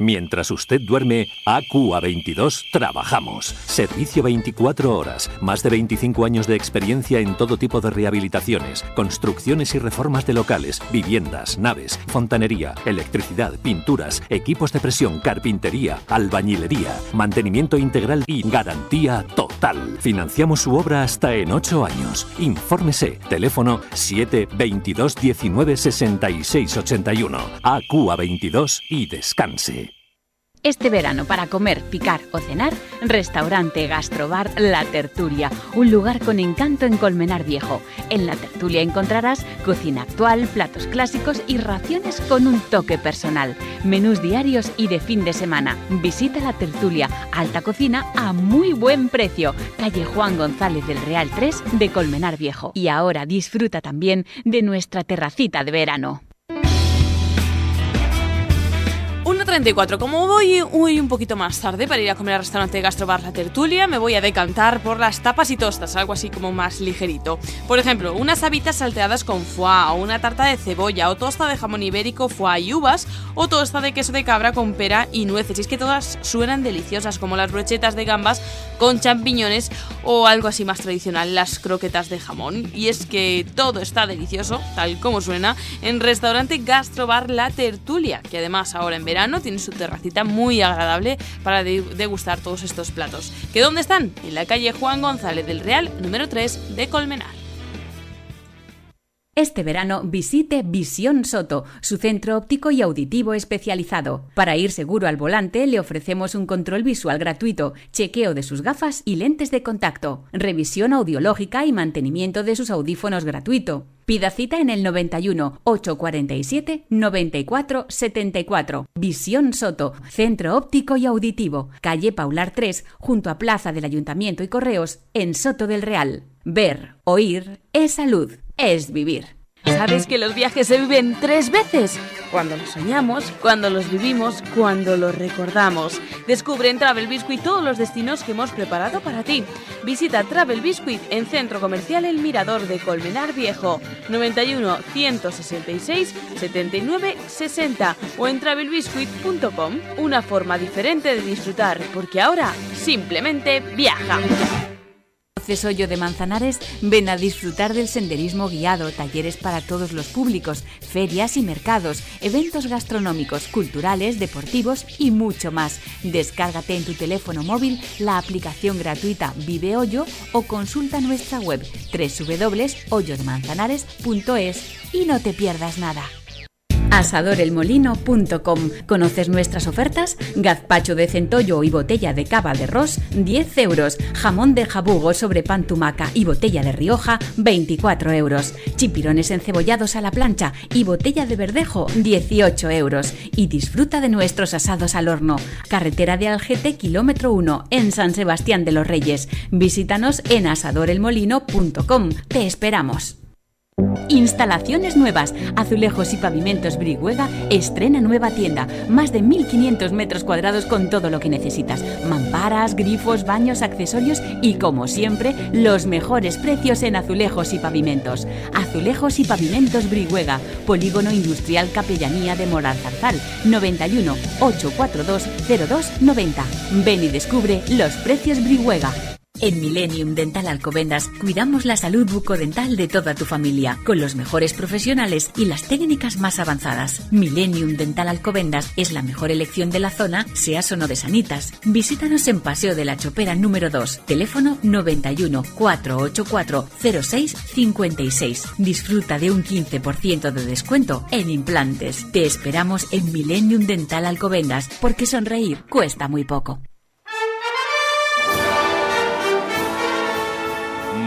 Mientras usted duerme, AQA22 trabajamos. Servicio 24 horas, más de 25 años de experiencia en todo tipo de rehabilitaciones, construcciones y reformas de locales, viviendas, naves, fontanería, electricidad, pinturas, equipos de presión, carpintería, albañilería, mantenimiento integral y garantía total. Financiamos su obra hasta en 8 años. Infórmese. Teléfono 722 19 66 81. AQA22 y descanse. Este verano para comer, picar o cenar, restaurante Gastrobar La Tertulia, un lugar con encanto en Colmenar Viejo. En La Tertulia encontrarás cocina actual, platos clásicos y raciones con un toque personal, menús diarios y de fin de semana. Visita La Tertulia, alta cocina a muy buen precio, calle Juan González del Real 3 de Colmenar Viejo. Y ahora disfruta también de nuestra terracita de verano. 1.34. Como voy un poquito más tarde para ir a comer al restaurante Gastrobar La Tertulia, me voy a decantar por las tapas y tostas, algo así como más ligerito. Por ejemplo, unas habitas salteadas con foie, o una tarta de cebolla, o tosta de jamón ibérico, foie y uvas, o tosta de queso de cabra con pera y nueces. Y es que todas suenan deliciosas, como las brochetas de gambas con champiñones, o algo así más tradicional, las croquetas de jamón. Y es que todo está delicioso, tal como suena, en restaurante Gastrobar La Tertulia, que además ahora en verano tiene su terracita muy agradable para de- degustar todos estos platos. ¿Que dónde están? En la calle Juan González del Real, número 3 de Colmenar. Este verano visite Visión Soto, su centro óptico y auditivo especializado. Para ir seguro al volante le ofrecemos un control visual gratuito, chequeo de sus gafas y lentes de contacto, revisión audiológica y mantenimiento de sus audífonos gratuito. Pida cita en el 91 847 94 74. Visión Soto, centro óptico y auditivo, calle Paular 3, junto a Plaza del Ayuntamiento y Correos, en Soto del Real. Ver, oír, es salud, es vivir. ¿Sabes que los viajes se viven tres veces? Cuando los soñamos, cuando los vivimos, cuando los recordamos. Descubre en Travel Biscuit todos los destinos que hemos preparado para ti. Visita Travel Biscuit en Centro Comercial El Mirador de Colmenar Viejo, 91 166 79 60 o en travelbiscuit.com. Una forma diferente de disfrutar, porque ahora simplemente viaja. Hoyo de Manzanares, ven a disfrutar del senderismo guiado, talleres para todos los públicos, ferias y mercados, eventos gastronómicos, culturales, deportivos y mucho más. Descárgate en tu teléfono móvil la aplicación gratuita Vive Hoyo o consulta nuestra web www.hoyodemanzanares.es y no te pierdas nada. Asadorelmolino.com. ¿Conoces nuestras ofertas? Gazpacho de centollo y botella de cava de ros, 10 euros. Jamón de jabugo sobre pan tumaca y botella de Rioja, 24 euros. Chipirones encebollados a la plancha y botella de verdejo, 18 euros. Y disfruta de nuestros asados al horno. Carretera de Algete, kilómetro 1, en San Sebastián de los Reyes. Visítanos en asadorelmolino.com. Te esperamos. Instalaciones nuevas. Azulejos y Pavimentos Brihuega estrena nueva tienda. Más de 1.500 metros cuadrados con todo lo que necesitas. Mamparas, grifos, baños, accesorios y, como siempre, los mejores precios en azulejos y pavimentos. Azulejos y Pavimentos Brihuega. Polígono Industrial Capellanía de Moral Zarzal. 91 842 0290. Ven y descubre los precios Brihuega. En Millennium Dental Alcobendas cuidamos la salud bucodental de toda tu familia, con los mejores profesionales y las técnicas más avanzadas. Millennium Dental Alcobendas es la mejor elección de la zona, seas o no de Sanitas. Visítanos en Paseo de la Chopera número 2, teléfono 91 484 06 56. Disfruta de un 15% de descuento en implantes. Te esperamos en Millennium Dental Alcobendas, porque sonreír cuesta muy poco.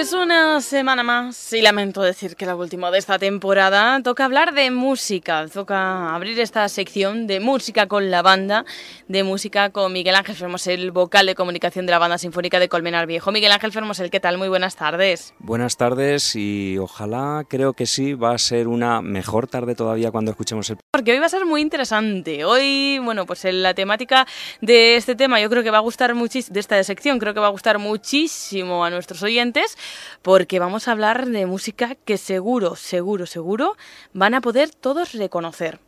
Pues una semana más, y lamento decir que la última de esta temporada, toca hablar de música, toca abrir esta sección de música con la banda, de música con Miguel Ángel Fermosel, vocal de comunicación de la banda sinfónica de Colmenar Viejo. Miguel Ángel Fermosel, ¿qué tal? Muy buenas tardes. Buenas tardes y ojalá, creo que sí, va a ser una mejor tarde todavía cuando escuchemos el... Porque hoy va a ser muy interesante. Hoy, bueno, pues en la temática de este tema yo creo que va a gustar muchísimo, de esta sección creo que va a gustar muchísimo a nuestros oyentes, porque vamos a hablar de música que seguro, seguro, seguro van a poder todos reconocer.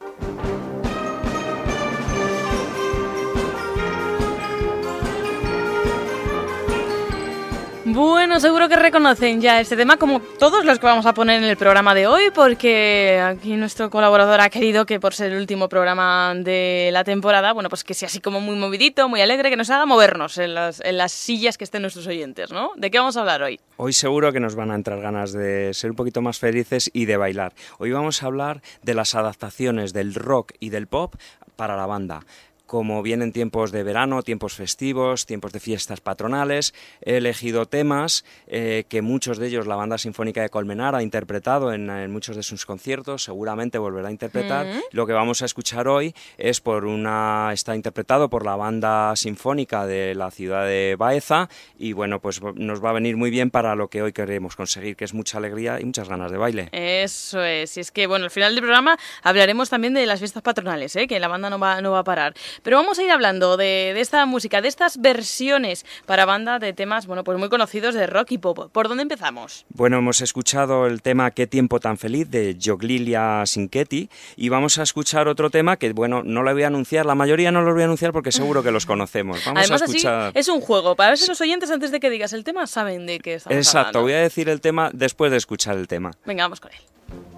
Bueno, seguro que reconocen ya este tema como todos los que vamos a poner en el programa de hoy, porque aquí nuestro colaborador ha querido que por ser el último programa de la temporada, bueno, pues que sea así como muy movidito, muy alegre, que nos haga movernos en las, sillas que estén nuestros oyentes, ¿no? ¿De qué vamos a hablar hoy? Hoy seguro que nos van a entrar ganas de ser un poquito más felices y de bailar. Hoy vamos a hablar de las adaptaciones del rock y del pop para la banda como vienen tiempos de verano, tiempos festivos, tiempos de fiestas patronales, he elegido temas eh, que muchos de ellos la Banda Sinfónica de Colmenar ha interpretado en, en muchos de sus conciertos, seguramente volverá a interpretar. Mm. Lo que vamos a escuchar hoy es por una está interpretado por la Banda Sinfónica de la ciudad de Baeza y bueno, pues nos va a venir muy bien para lo que hoy queremos conseguir, que es mucha alegría y muchas ganas de baile. Eso es, y es que bueno, al final del programa hablaremos también de las fiestas patronales, ¿eh? que la banda no va, no va a parar. Pero vamos a ir hablando de, de esta música, de estas versiones para banda de temas, bueno, pues muy conocidos de rock y pop. ¿Por dónde empezamos? Bueno, hemos escuchado el tema Qué tiempo tan feliz de Joglilia Sinchetti y vamos a escuchar otro tema que, bueno, no lo voy a anunciar, la mayoría no los voy a anunciar porque seguro que los conocemos. Vamos Además, a escuchar... así es un juego. Para ver si los oyentes, antes de que digas el tema, saben de qué estamos Exacto, hablando. voy a decir el tema después de escuchar el tema. Venga, vamos con él.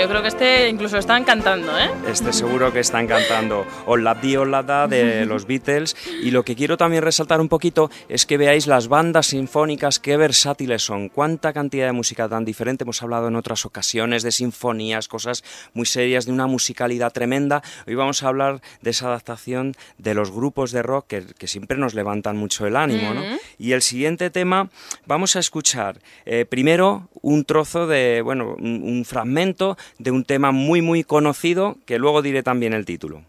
Yo creo que este incluso están cantando, ¿eh? Este seguro que están cantando Hola di Hola da de los Beatles y lo que quiero también resaltar un poquito es que veáis las bandas sinfónicas qué versátiles son, cuánta cantidad de música tan diferente hemos hablado en otras ocasiones de sinfonías, cosas muy serias de una musicalidad tremenda. Hoy vamos a hablar de esa adaptación de los grupos de rock que, que siempre nos levantan mucho el ánimo, ¿no? Y el siguiente tema vamos a escuchar eh, primero un trozo de, bueno, un, un fragmento de un tema muy muy conocido que luego diré también el título.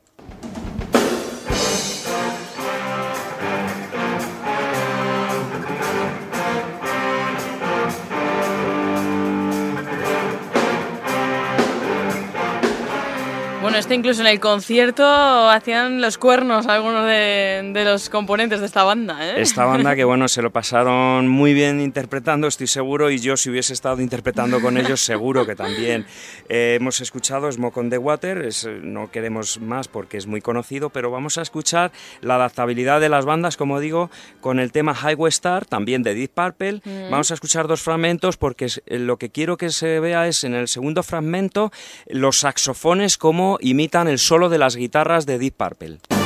Este incluso en el concierto hacían los cuernos algunos de, de los componentes de esta banda, ¿eh? Esta banda que bueno, se lo pasaron muy bien interpretando, estoy seguro, y yo si hubiese estado interpretando con ellos, seguro que también. Eh, hemos escuchado Smoke on the Water, es, eh, no queremos más porque es muy conocido, pero vamos a escuchar la adaptabilidad de las bandas, como digo, con el tema Highway Star, también de Deep Purple. Mm. Vamos a escuchar dos fragmentos porque lo que quiero que se vea es en el segundo fragmento los saxofones como imitan el solo de las guitarras de Deep Purple.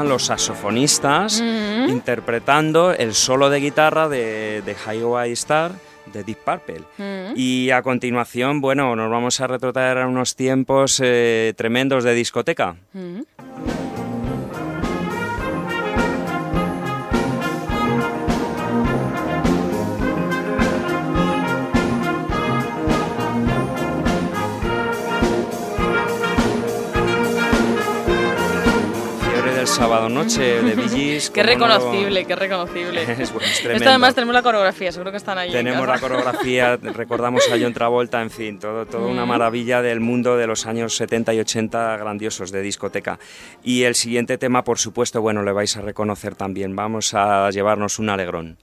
Están los saxofonistas Mm. interpretando el solo de guitarra de, de Highway Star de Deep Purple. Mm. Y a continuación, bueno, nos vamos a retrotraer a unos tiempos eh, tremendos de discoteca. Mm. Sábado noche de Gees, Qué cómo no reconocible, qué reconocible. Es, bueno, es Esto además tenemos la coreografía, seguro que están ahí. en Tenemos la coreografía, recordamos a John Travolta, en fin, todo, todo una Mm. maravilla del mundo de los años 70 y 80 grandiosos de discoteca. Y el siguiente tema, por supuesto, bueno, le vais a reconocer también. Vamos a llevarnos un alegrón.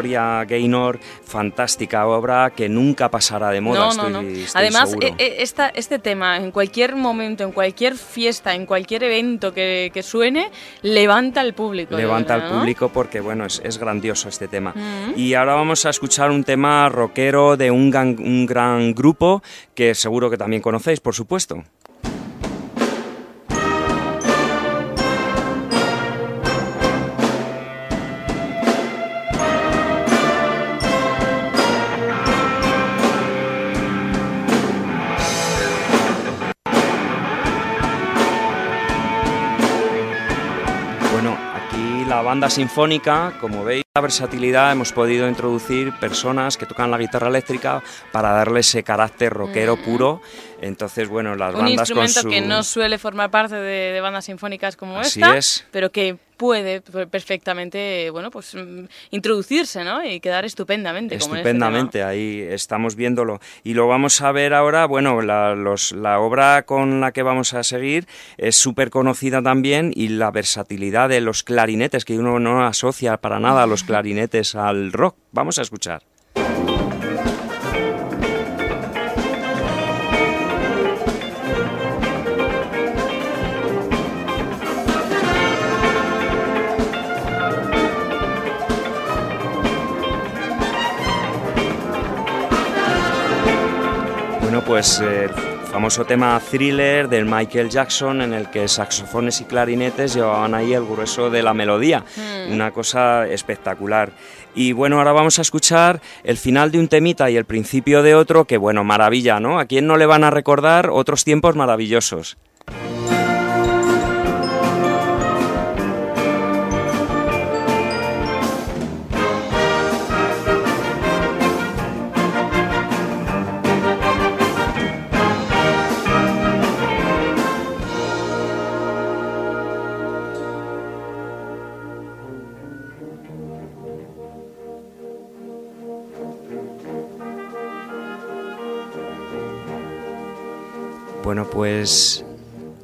Gloria Gaynor, fantástica obra que nunca pasará de moda. No, estoy, no, no. estoy Además, eh, esta- este tema, en cualquier momento, en cualquier fiesta, en cualquier evento que, que suene, levanta al público. levanta al público porque bueno es, es grandioso este tema Mm. y ahora vamos a escuchar un tema rockero de un, gan- un gran grupo que seguro que también conocéis por supuesto banda sinfónica, como veis, la versatilidad hemos podido introducir personas que tocan la guitarra eléctrica para darle ese carácter rockero puro. Entonces, bueno, las Un bandas con instrumento su... que no suele formar parte de, de bandas sinfónicas como Así esta, es. pero que puede perfectamente, bueno, pues mm, introducirse, ¿no? Y quedar estupendamente. como en este Estupendamente, ahí estamos viéndolo. Y lo vamos a ver ahora, bueno, la, los- la obra con la que vamos a seguir es súper conocida también y la versatilidad de los clarinetes, que uno no asocia para nada a los clarinetes al rock. Vamos a escuchar. Pues eh, el famoso tema thriller del Michael Jackson en el que saxofones y clarinetes llevaban ahí el grueso de la melodía. Mm. Una cosa espectacular. Y bueno, ahora vamos a escuchar el final de un temita y el principio de otro que, bueno, maravilla, ¿no? ¿A quién no le van a recordar otros tiempos maravillosos? Bueno, pues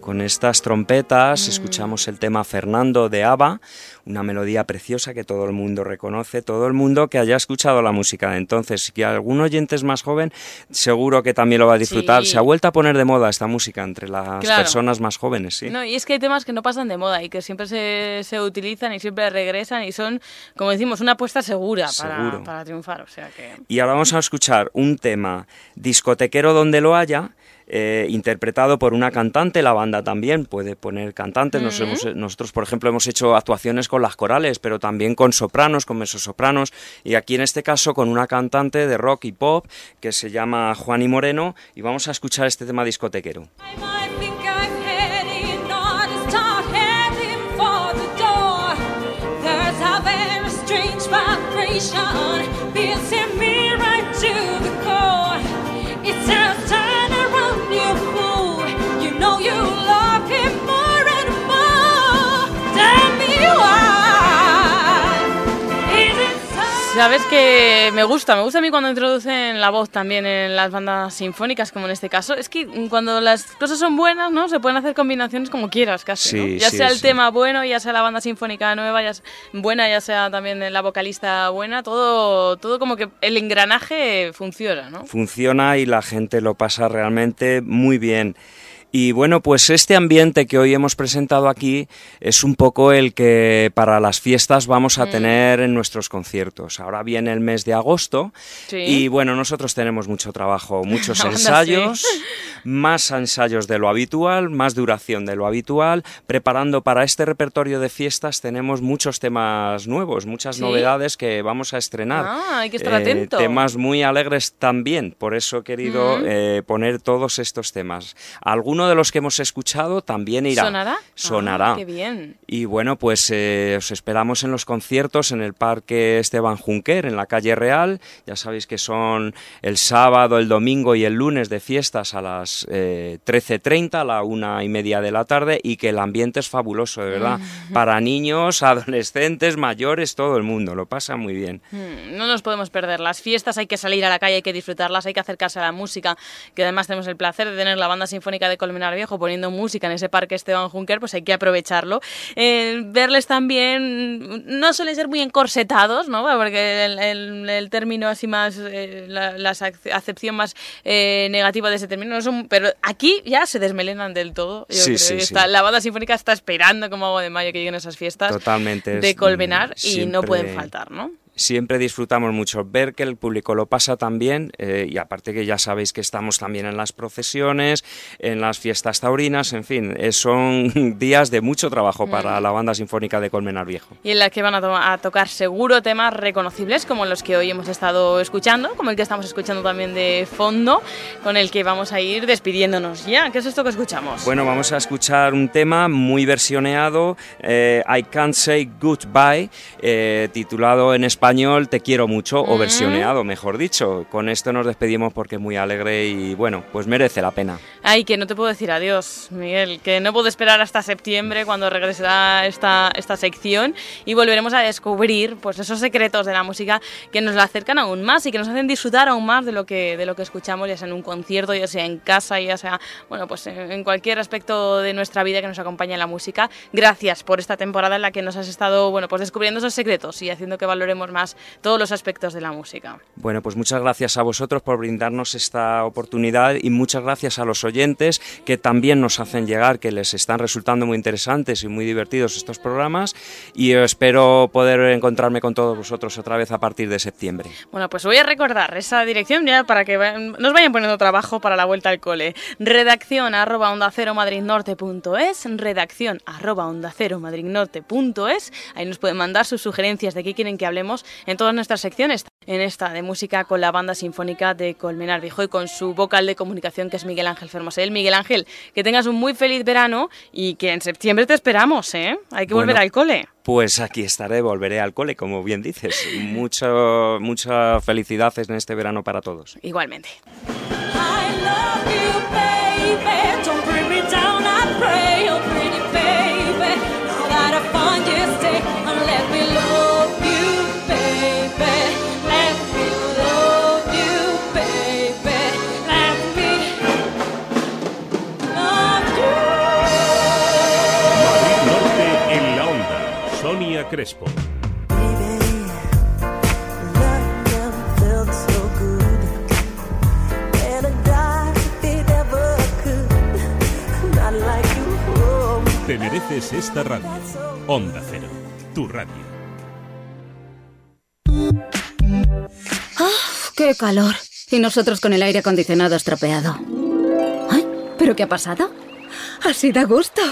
con estas trompetas escuchamos el tema Fernando de ABBA, una melodía preciosa que todo el mundo reconoce, todo el mundo que haya escuchado la música de entonces. Y algún oyente es más joven, seguro que también lo va a disfrutar. Sí. Se ha vuelto a poner de moda esta música entre las Claro. personas más jóvenes, sí. No, y es que hay temas que no pasan de moda y que siempre se, se utilizan y siempre regresan y son, como decimos, una apuesta segura para, triunfar. O sea que... Y ahora vamos a escuchar un tema discotequero donde lo haya, eh, interpretado por una cantante, la banda también puede poner cantantes. Nos hemos- nosotros, por ejemplo, hemos hecho actuaciones con las corales, pero también con sopranos, con mesosopranos, y aquí en este caso con una cantante de rock y pop que se llama Juani Moreno, y vamos a escuchar este tema discotequero. A Sabes que me gusta, me gusta a mí cuando introducen la voz también en las bandas sinfónicas, como en este caso. Es que cuando las cosas son buenas, ¿no? Se pueden hacer combinaciones como quieras, casi. Ya sí, sea el sí. tema bueno, ya sea la banda sinfónica nueva, ya s- buena, ya sea también la vocalista buena, todo, todo como que el engranaje funciona, ¿no? funciona y la gente lo pasa realmente muy bien. Y bueno, pues este ambiente que hoy hemos presentado aquí es un poco el que para las fiestas vamos a Mm. tener en nuestros conciertos. Ahora viene el mes de agosto Sí. y bueno, nosotros tenemos mucho trabajo, muchos ensayos, más ensayos de lo habitual, más duración de lo habitual. Preparando para este repertorio de fiestas tenemos muchos temas nuevos, muchas ¿Sí? novedades que vamos a estrenar. Ah, hay que estar Eh, atento. Temas muy alegres también, por eso he querido Mm. eh, poner todos estos temas. Alguno de los que hemos escuchado también irá. ¿Sonará? Sonará. Ah, qué bien. Y bueno, pues eh, os esperamos en los conciertos en el Parque Esteban Junquer, en la calle Real. Ya sabéis que son el sábado, el domingo y el lunes de fiestas a las eh, 13.30, a la una y media de la tarde, y que el ambiente es fabuloso, de verdad. Ujú. Para niños, adolescentes, mayores, todo el mundo, lo pasa muy bien. Mm, No nos podemos perder. Las fiestas hay que salir a la calle, hay que disfrutarlas, hay que acercarse a la música, que además tenemos el placer de tener la banda sinfónica de Colmenar Colmenar Viejo poniendo música en ese parque Esteban Juncker, pues hay que aprovecharlo. Eh, verles también, no suelen ser muy encorsetados, ¿no? Porque el, el- el término así más, eh, la, la ac- acepción más eh, negativa de ese término, no son, pero aquí ya se desmelenan del todo. Yo Sí, creo sí, que sí. está- la banda sinfónica está esperando como agua de mayo que lleguen esas fiestas Totalmente. de Colmenar y no pueden faltar, ¿no? Siempre disfrutamos mucho ver que el público lo pasa también eh, y aparte que ya sabéis que estamos también en las procesiones, en las fiestas taurinas, en fin, eh, son días de mucho trabajo para Mm. la banda sinfónica de Colmenar Viejo. y en las que van a, to- a tocar seguro temas reconocibles como los que hoy hemos estado escuchando, como el que estamos escuchando también de fondo, con el que vamos a ir despidiéndonos ya. ¿Qué es esto que escuchamos? Bueno, vamos a escuchar un tema muy versioneado, eh, I Can't Say Goodbye, eh, titulado en español Te quiero mucho, o Mm. versioneado, mejor dicho. Con esto nos despedimos porque es muy alegre y bueno, pues merece la pena. Ay, que no te puedo decir adiós, Miguel, que no puedo esperar hasta septiembre cuando regresará esta, esta sección y volveremos a descubrir pues esos secretos de la música que nos la acercan aún más y que nos hacen disfrutar aún más de lo que, de lo que escuchamos, ya sea en un concierto, ya sea en casa, ya sea, bueno, pues en, cualquier aspecto de nuestra vida que nos acompaña en la música. Gracias por esta temporada en la que nos has estado, bueno, pues descubriendo esos secretos y haciendo que valoremos más todos los aspectos de la música. Bueno, pues muchas gracias a vosotros por brindarnos esta oportunidad y muchas gracias a los oyentes que también nos hacen llegar, que les están resultando muy interesantes y muy divertidos estos programas y espero poder encontrarme con todos vosotros otra vez a partir de septiembre. Bueno, pues voy a recordar esa dirección ya para que nos vayan poniendo trabajo para la vuelta al cole. Redacción arroba onda cero madridnorte.es, redacción arroba onda cero madridnorte.es. Ahí nos pueden mandar sus sugerencias de qué quieren que hablemos en todas nuestras secciones. En esta de música con la banda sinfónica de Colmenar Viejo y con su vocal de comunicación que es Miguel Ángel Fermosel. Miguel Ángel, que tengas un muy feliz verano y que en septiembre te esperamos, ¿eh? Hay que volver Bueno, al cole. Pues aquí estaré, volveré al cole, como bien dices. Mucho, muchas felicidades en este verano para todos. Igualmente. Oh. Te mereces esta radio. Onda Cero, tu radio. ¡Ah! ¡Qué calor! Y nosotros con el aire acondicionado estropeado. ¿Pero qué ha pasado? Así da gusto.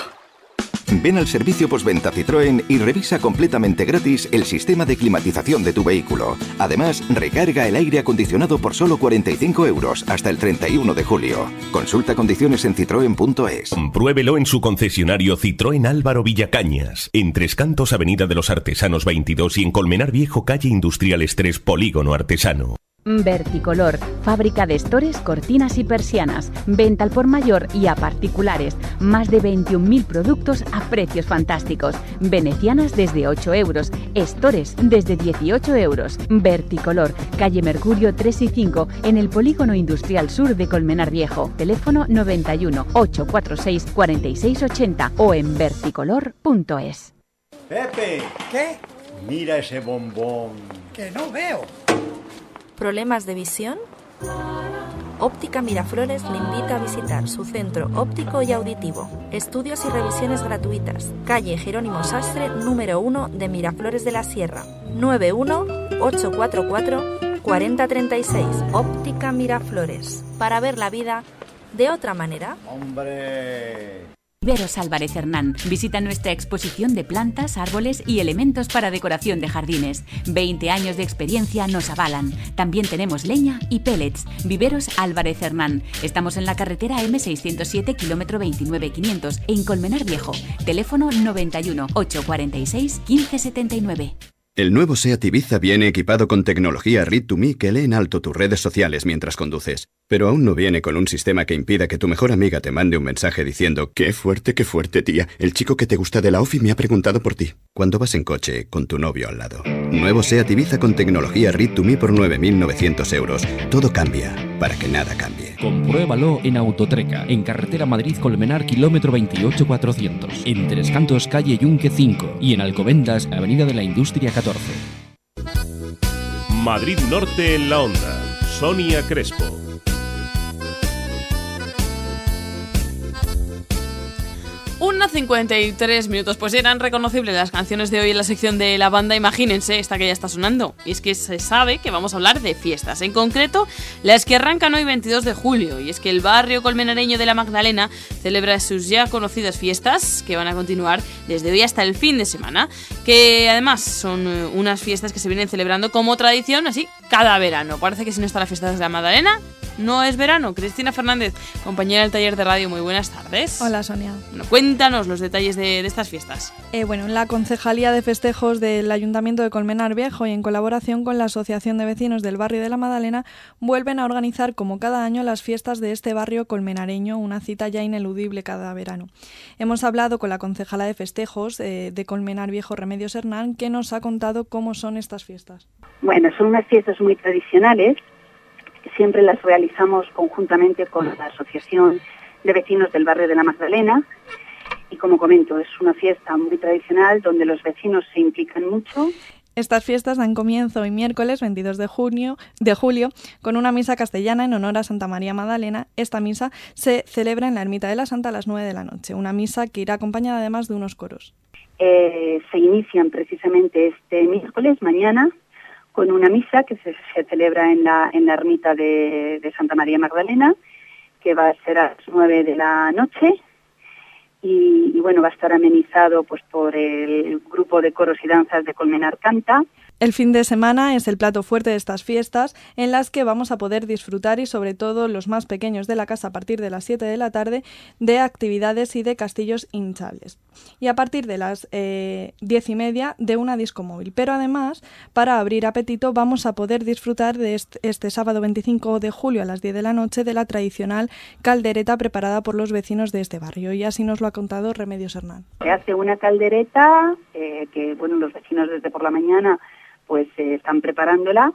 Ven al servicio postventa Citroën y revisa completamente gratis el sistema de climatización de tu vehículo. Además, recarga el aire acondicionado por solo 45 euros hasta el 31 de julio. Consulta condiciones en citroen.es. Compruébelo en su concesionario Citroën Álvaro Villacañas, en Tres Cantos Avenida de los Artesanos 22 y en Colmenar Viejo Calle Industriales 3 Polígono Artesano. Verticolor, fábrica de estores, cortinas y persianas. Venta al por mayor y a particulares. Más de 21.000 productos a precios fantásticos. Venecianas desde 8 euros. Estores desde 18 euros. Verticolor, calle Mercurio 3 y 5 en el Polígono Industrial Sur de Colmenar Viejo. Teléfono 91 846 4680 o en verticolor.es. Pepe, ¿qué? Mira ese bombón. Que no veo. ¿Problemas de visión? Óptica Miraflores le invita a visitar su centro óptico y auditivo. Estudios y revisiones gratuitas. Calle Jerónimo Sastre, número 1 de Miraflores de la Sierra. 91-844-4036. Óptica Miraflores. Para ver la vida de otra manera. Hombre. Viveros Álvarez Hernán. Visita nuestra exposición de plantas, árboles y elementos para decoración de jardines. 20 años de experiencia nos avalan. También tenemos leña y pellets. Viveros Álvarez Hernán. Estamos en la carretera M607, kilómetro 29500, en Colmenar Viejo. Teléfono 91 846 1579. El nuevo SEAT Ibiza viene equipado con tecnología Read2Me que lee en alto tus redes sociales mientras conduces. Pero aún no viene con un sistema que impida que tu mejor amiga te mande un mensaje diciendo ¡Qué fuerte, qué fuerte, tía! El chico que te gusta de la OFI me ha preguntado por ti. Cuando vas en coche con tu novio al lado. Nuevo SEAT Ibiza con tecnología Read to Me por 9.900 euros. Todo cambia para que nada cambie. Compruébalo en Autotreca, en carretera Madrid-Colmenar, kilómetro 28400, en Tres Cantos, calle Yunque 5 y en Alcobendas, avenida de la Industria 14. Madrid Norte en la onda. Sonia Crespo. Una 53 minutos, pues eran reconocibles las canciones de hoy en la sección de la banda, imagínense esta que ya está sonando. Y es que se sabe que vamos a hablar de fiestas, en concreto las que arrancan hoy 22 de julio. Y es que el barrio colmenareño de la Magdalena celebra sus ya conocidas fiestas que van a continuar desde hoy hasta el fin de semana, que además son eh, unas fiestas que se vienen celebrando como tradición, así cada verano. Parece que si no está la fiesta de la Magdalena, no es verano. Cristina Fernández, compañera del taller de radio, muy buenas tardes. Hola Sonia. Bueno, cuéntanos los detalles de, de estas fiestas. Eh, bueno, la Concejalía de Festejos del Ayuntamiento de Colmenar Viejo y en colaboración con la Asociación de Vecinos del Barrio de la Madalena vuelven a organizar como cada año las fiestas de este barrio colmenareño, una cita ya ineludible cada verano. Hemos hablado con la concejala de Festejos eh, de Colmenar Viejo, Remedios Hernán, que nos ha contado cómo son estas fiestas. Bueno, son unas fiestas muy tradicionales. Siempre las realizamos conjuntamente con la Asociación de Vecinos del Barrio de la Magdalena. Y como comento, es una fiesta muy tradicional donde los vecinos se implican mucho. Estas fiestas dan comienzo hoy miércoles 22 de, junio, de julio con una misa castellana en honor a Santa María Magdalena. Esta misa se celebra en la Ermita de la Santa a las 9 de la noche, una misa que irá acompañada además de unos coros. Eh, se inician precisamente este miércoles, mañana, con una misa que se, se celebra en la, en la ermita de, de Santa María Magdalena, que va a ser a las 9 de la noche. Y, y bueno, va a estar amenizado pues por el grupo de coros y danzas de Colmenar Canta. El fin de semana es el plato fuerte de estas fiestas en las que vamos a poder disfrutar y sobre todo los más pequeños de la casa a partir de las 7 de la tarde de actividades y de castillos hinchables. Y a partir de las eh, 10 y media de una disco móvil. Pero además, para abrir apetito, vamos a poder disfrutar de este, sábado 25 de julio a las 10 de la noche de la tradicional caldereta preparada por los vecinos de este barrio. Y así nos lo ha contado Remedios Hernán. Se hace una caldereta eh, que bueno los vecinos desde por la mañana pues eh, están preparándola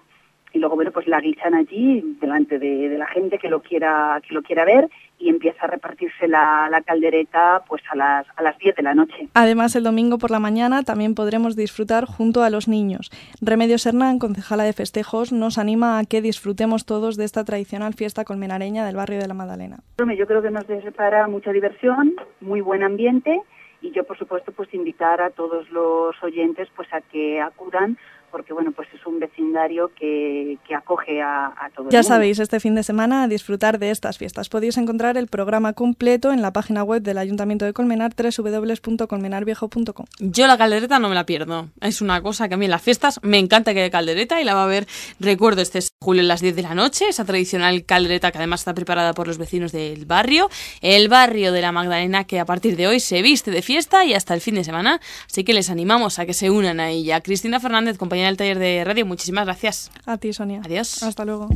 y luego bueno pues la guisan allí delante de, de la gente que lo quiera que lo quiera ver y empieza a repartirse la, la caldereta pues a las a las 10 de la noche. Además, el domingo por la mañana también podremos disfrutar junto a los niños. Remedios Hernán, concejala de festejos, nos anima a que disfrutemos todos de esta tradicional fiesta colmenareña del barrio de la Magdalena. Yo creo que nos separa mucha diversión, muy buen ambiente y yo por supuesto pues invitar a todos los oyentes pues a que acudan porque bueno pues es un vecindario que, que acoge a, a todo Ya el mundo. sabéis, este fin de semana a disfrutar de estas fiestas. Podéis encontrar el programa completo en la página web del Ayuntamiento de Colmenar, www.colmenarviejo.com. Yo la caldereta no me la pierdo. Es una cosa que a mí en las fiestas me encanta que haya caldereta y la va a ver, recuerdo, este julio a las 10 de la noche, esa tradicional caldereta que además está preparada por los vecinos del barrio, el barrio de la Magdalena que a partir de hoy se viste de fiesta y hasta el fin de semana, así que les animamos a que se unan a ella. Cristina Fernández, compañera del taller de radio, muchísimas gracias. A ti, Sonia. Adiós. Hasta luego.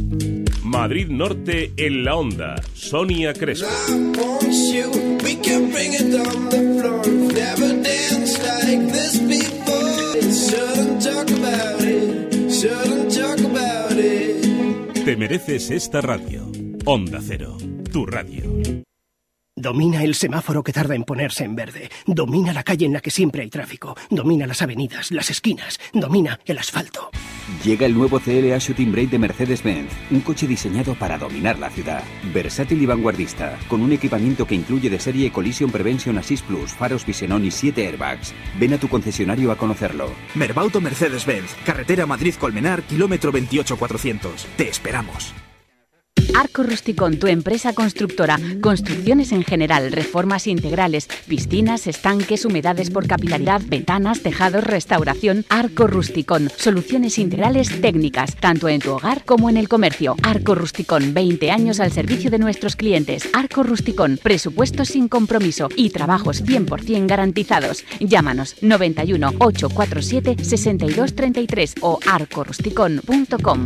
Madrid Norte en la onda. Sonia Crespo. Te mereces esta radio. Onda Cero, tu radio. Domina el semáforo que tarda en ponerse en verde. Domina la calle en la que siempre hay tráfico. Domina las avenidas, las esquinas. Domina el asfalto. Llega el nuevo CLA Shooting Brake de Mercedes-Benz, un coche diseñado para dominar la ciudad. Versátil y vanguardista, con un equipamiento que incluye de serie Collision Prevention Assist Plus, faros Visenon y 7 airbags. Ven a tu concesionario a conocerlo. Merbauto Mercedes-Benz, carretera Madrid-Colmenar, kilómetro 28400. Te esperamos. Arco Rusticón, tu empresa constructora. Construcciones en general, reformas integrales, piscinas, estanques, humedades por capilaridad, ventanas, tejados, restauración. Arco Rusticón. Soluciones integrales técnicas, tanto en tu hogar como en el comercio. Arco Rusticón, 20 años al servicio de nuestros clientes. Arco Rusticón, presupuestos sin compromiso y trabajos 100% garantizados. Llámanos 91 847 6233 o arcorusticón.com.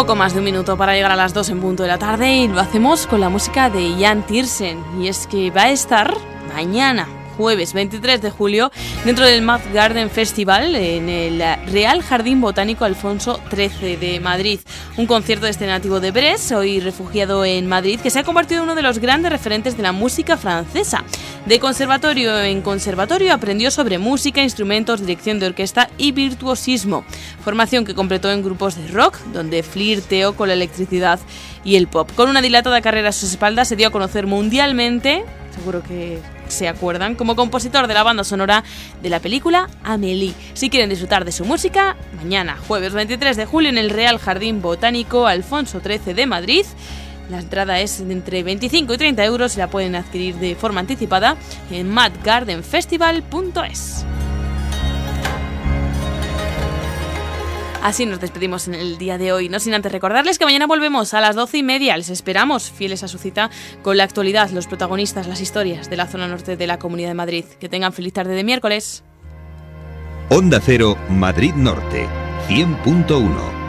Poco más de un minuto para llegar a las 2 en punto de la tarde y lo hacemos con la música de Jan Tiersen. Y es que va a estar mañana, jueves 23 de julio, dentro del Mad Garden Festival en el Real Jardín Botánico Alfonso XIII de Madrid. Un concierto de este nativo de Brest, hoy refugiado en Madrid, que se ha convertido en uno de los grandes referentes de la música francesa. De conservatorio en conservatorio aprendió sobre música, instrumentos, dirección de orquesta y virtuosismo. Formación que completó en grupos de rock, donde flirteó con la electricidad y el pop. Con una dilatada carrera a sus espaldas se dio a conocer mundialmente, seguro que se acuerdan, como compositor de la banda sonora de la película Amélie. Si quieren disfrutar de su música, mañana, jueves 23 de julio, en el Real Jardín Botánico Alfonso XIII de Madrid. La entrada es entre 25 y 30 euros y la pueden adquirir de forma anticipada en madgardenfestival.es. Así nos despedimos en el día de hoy, no sin antes recordarles que mañana volvemos a las 12 y media. Les esperamos, fieles a su cita, con la actualidad, los protagonistas, las historias de la zona norte de la Comunidad de Madrid. Que tengan feliz tarde de miércoles. Onda Cero, Madrid Norte, 100.1.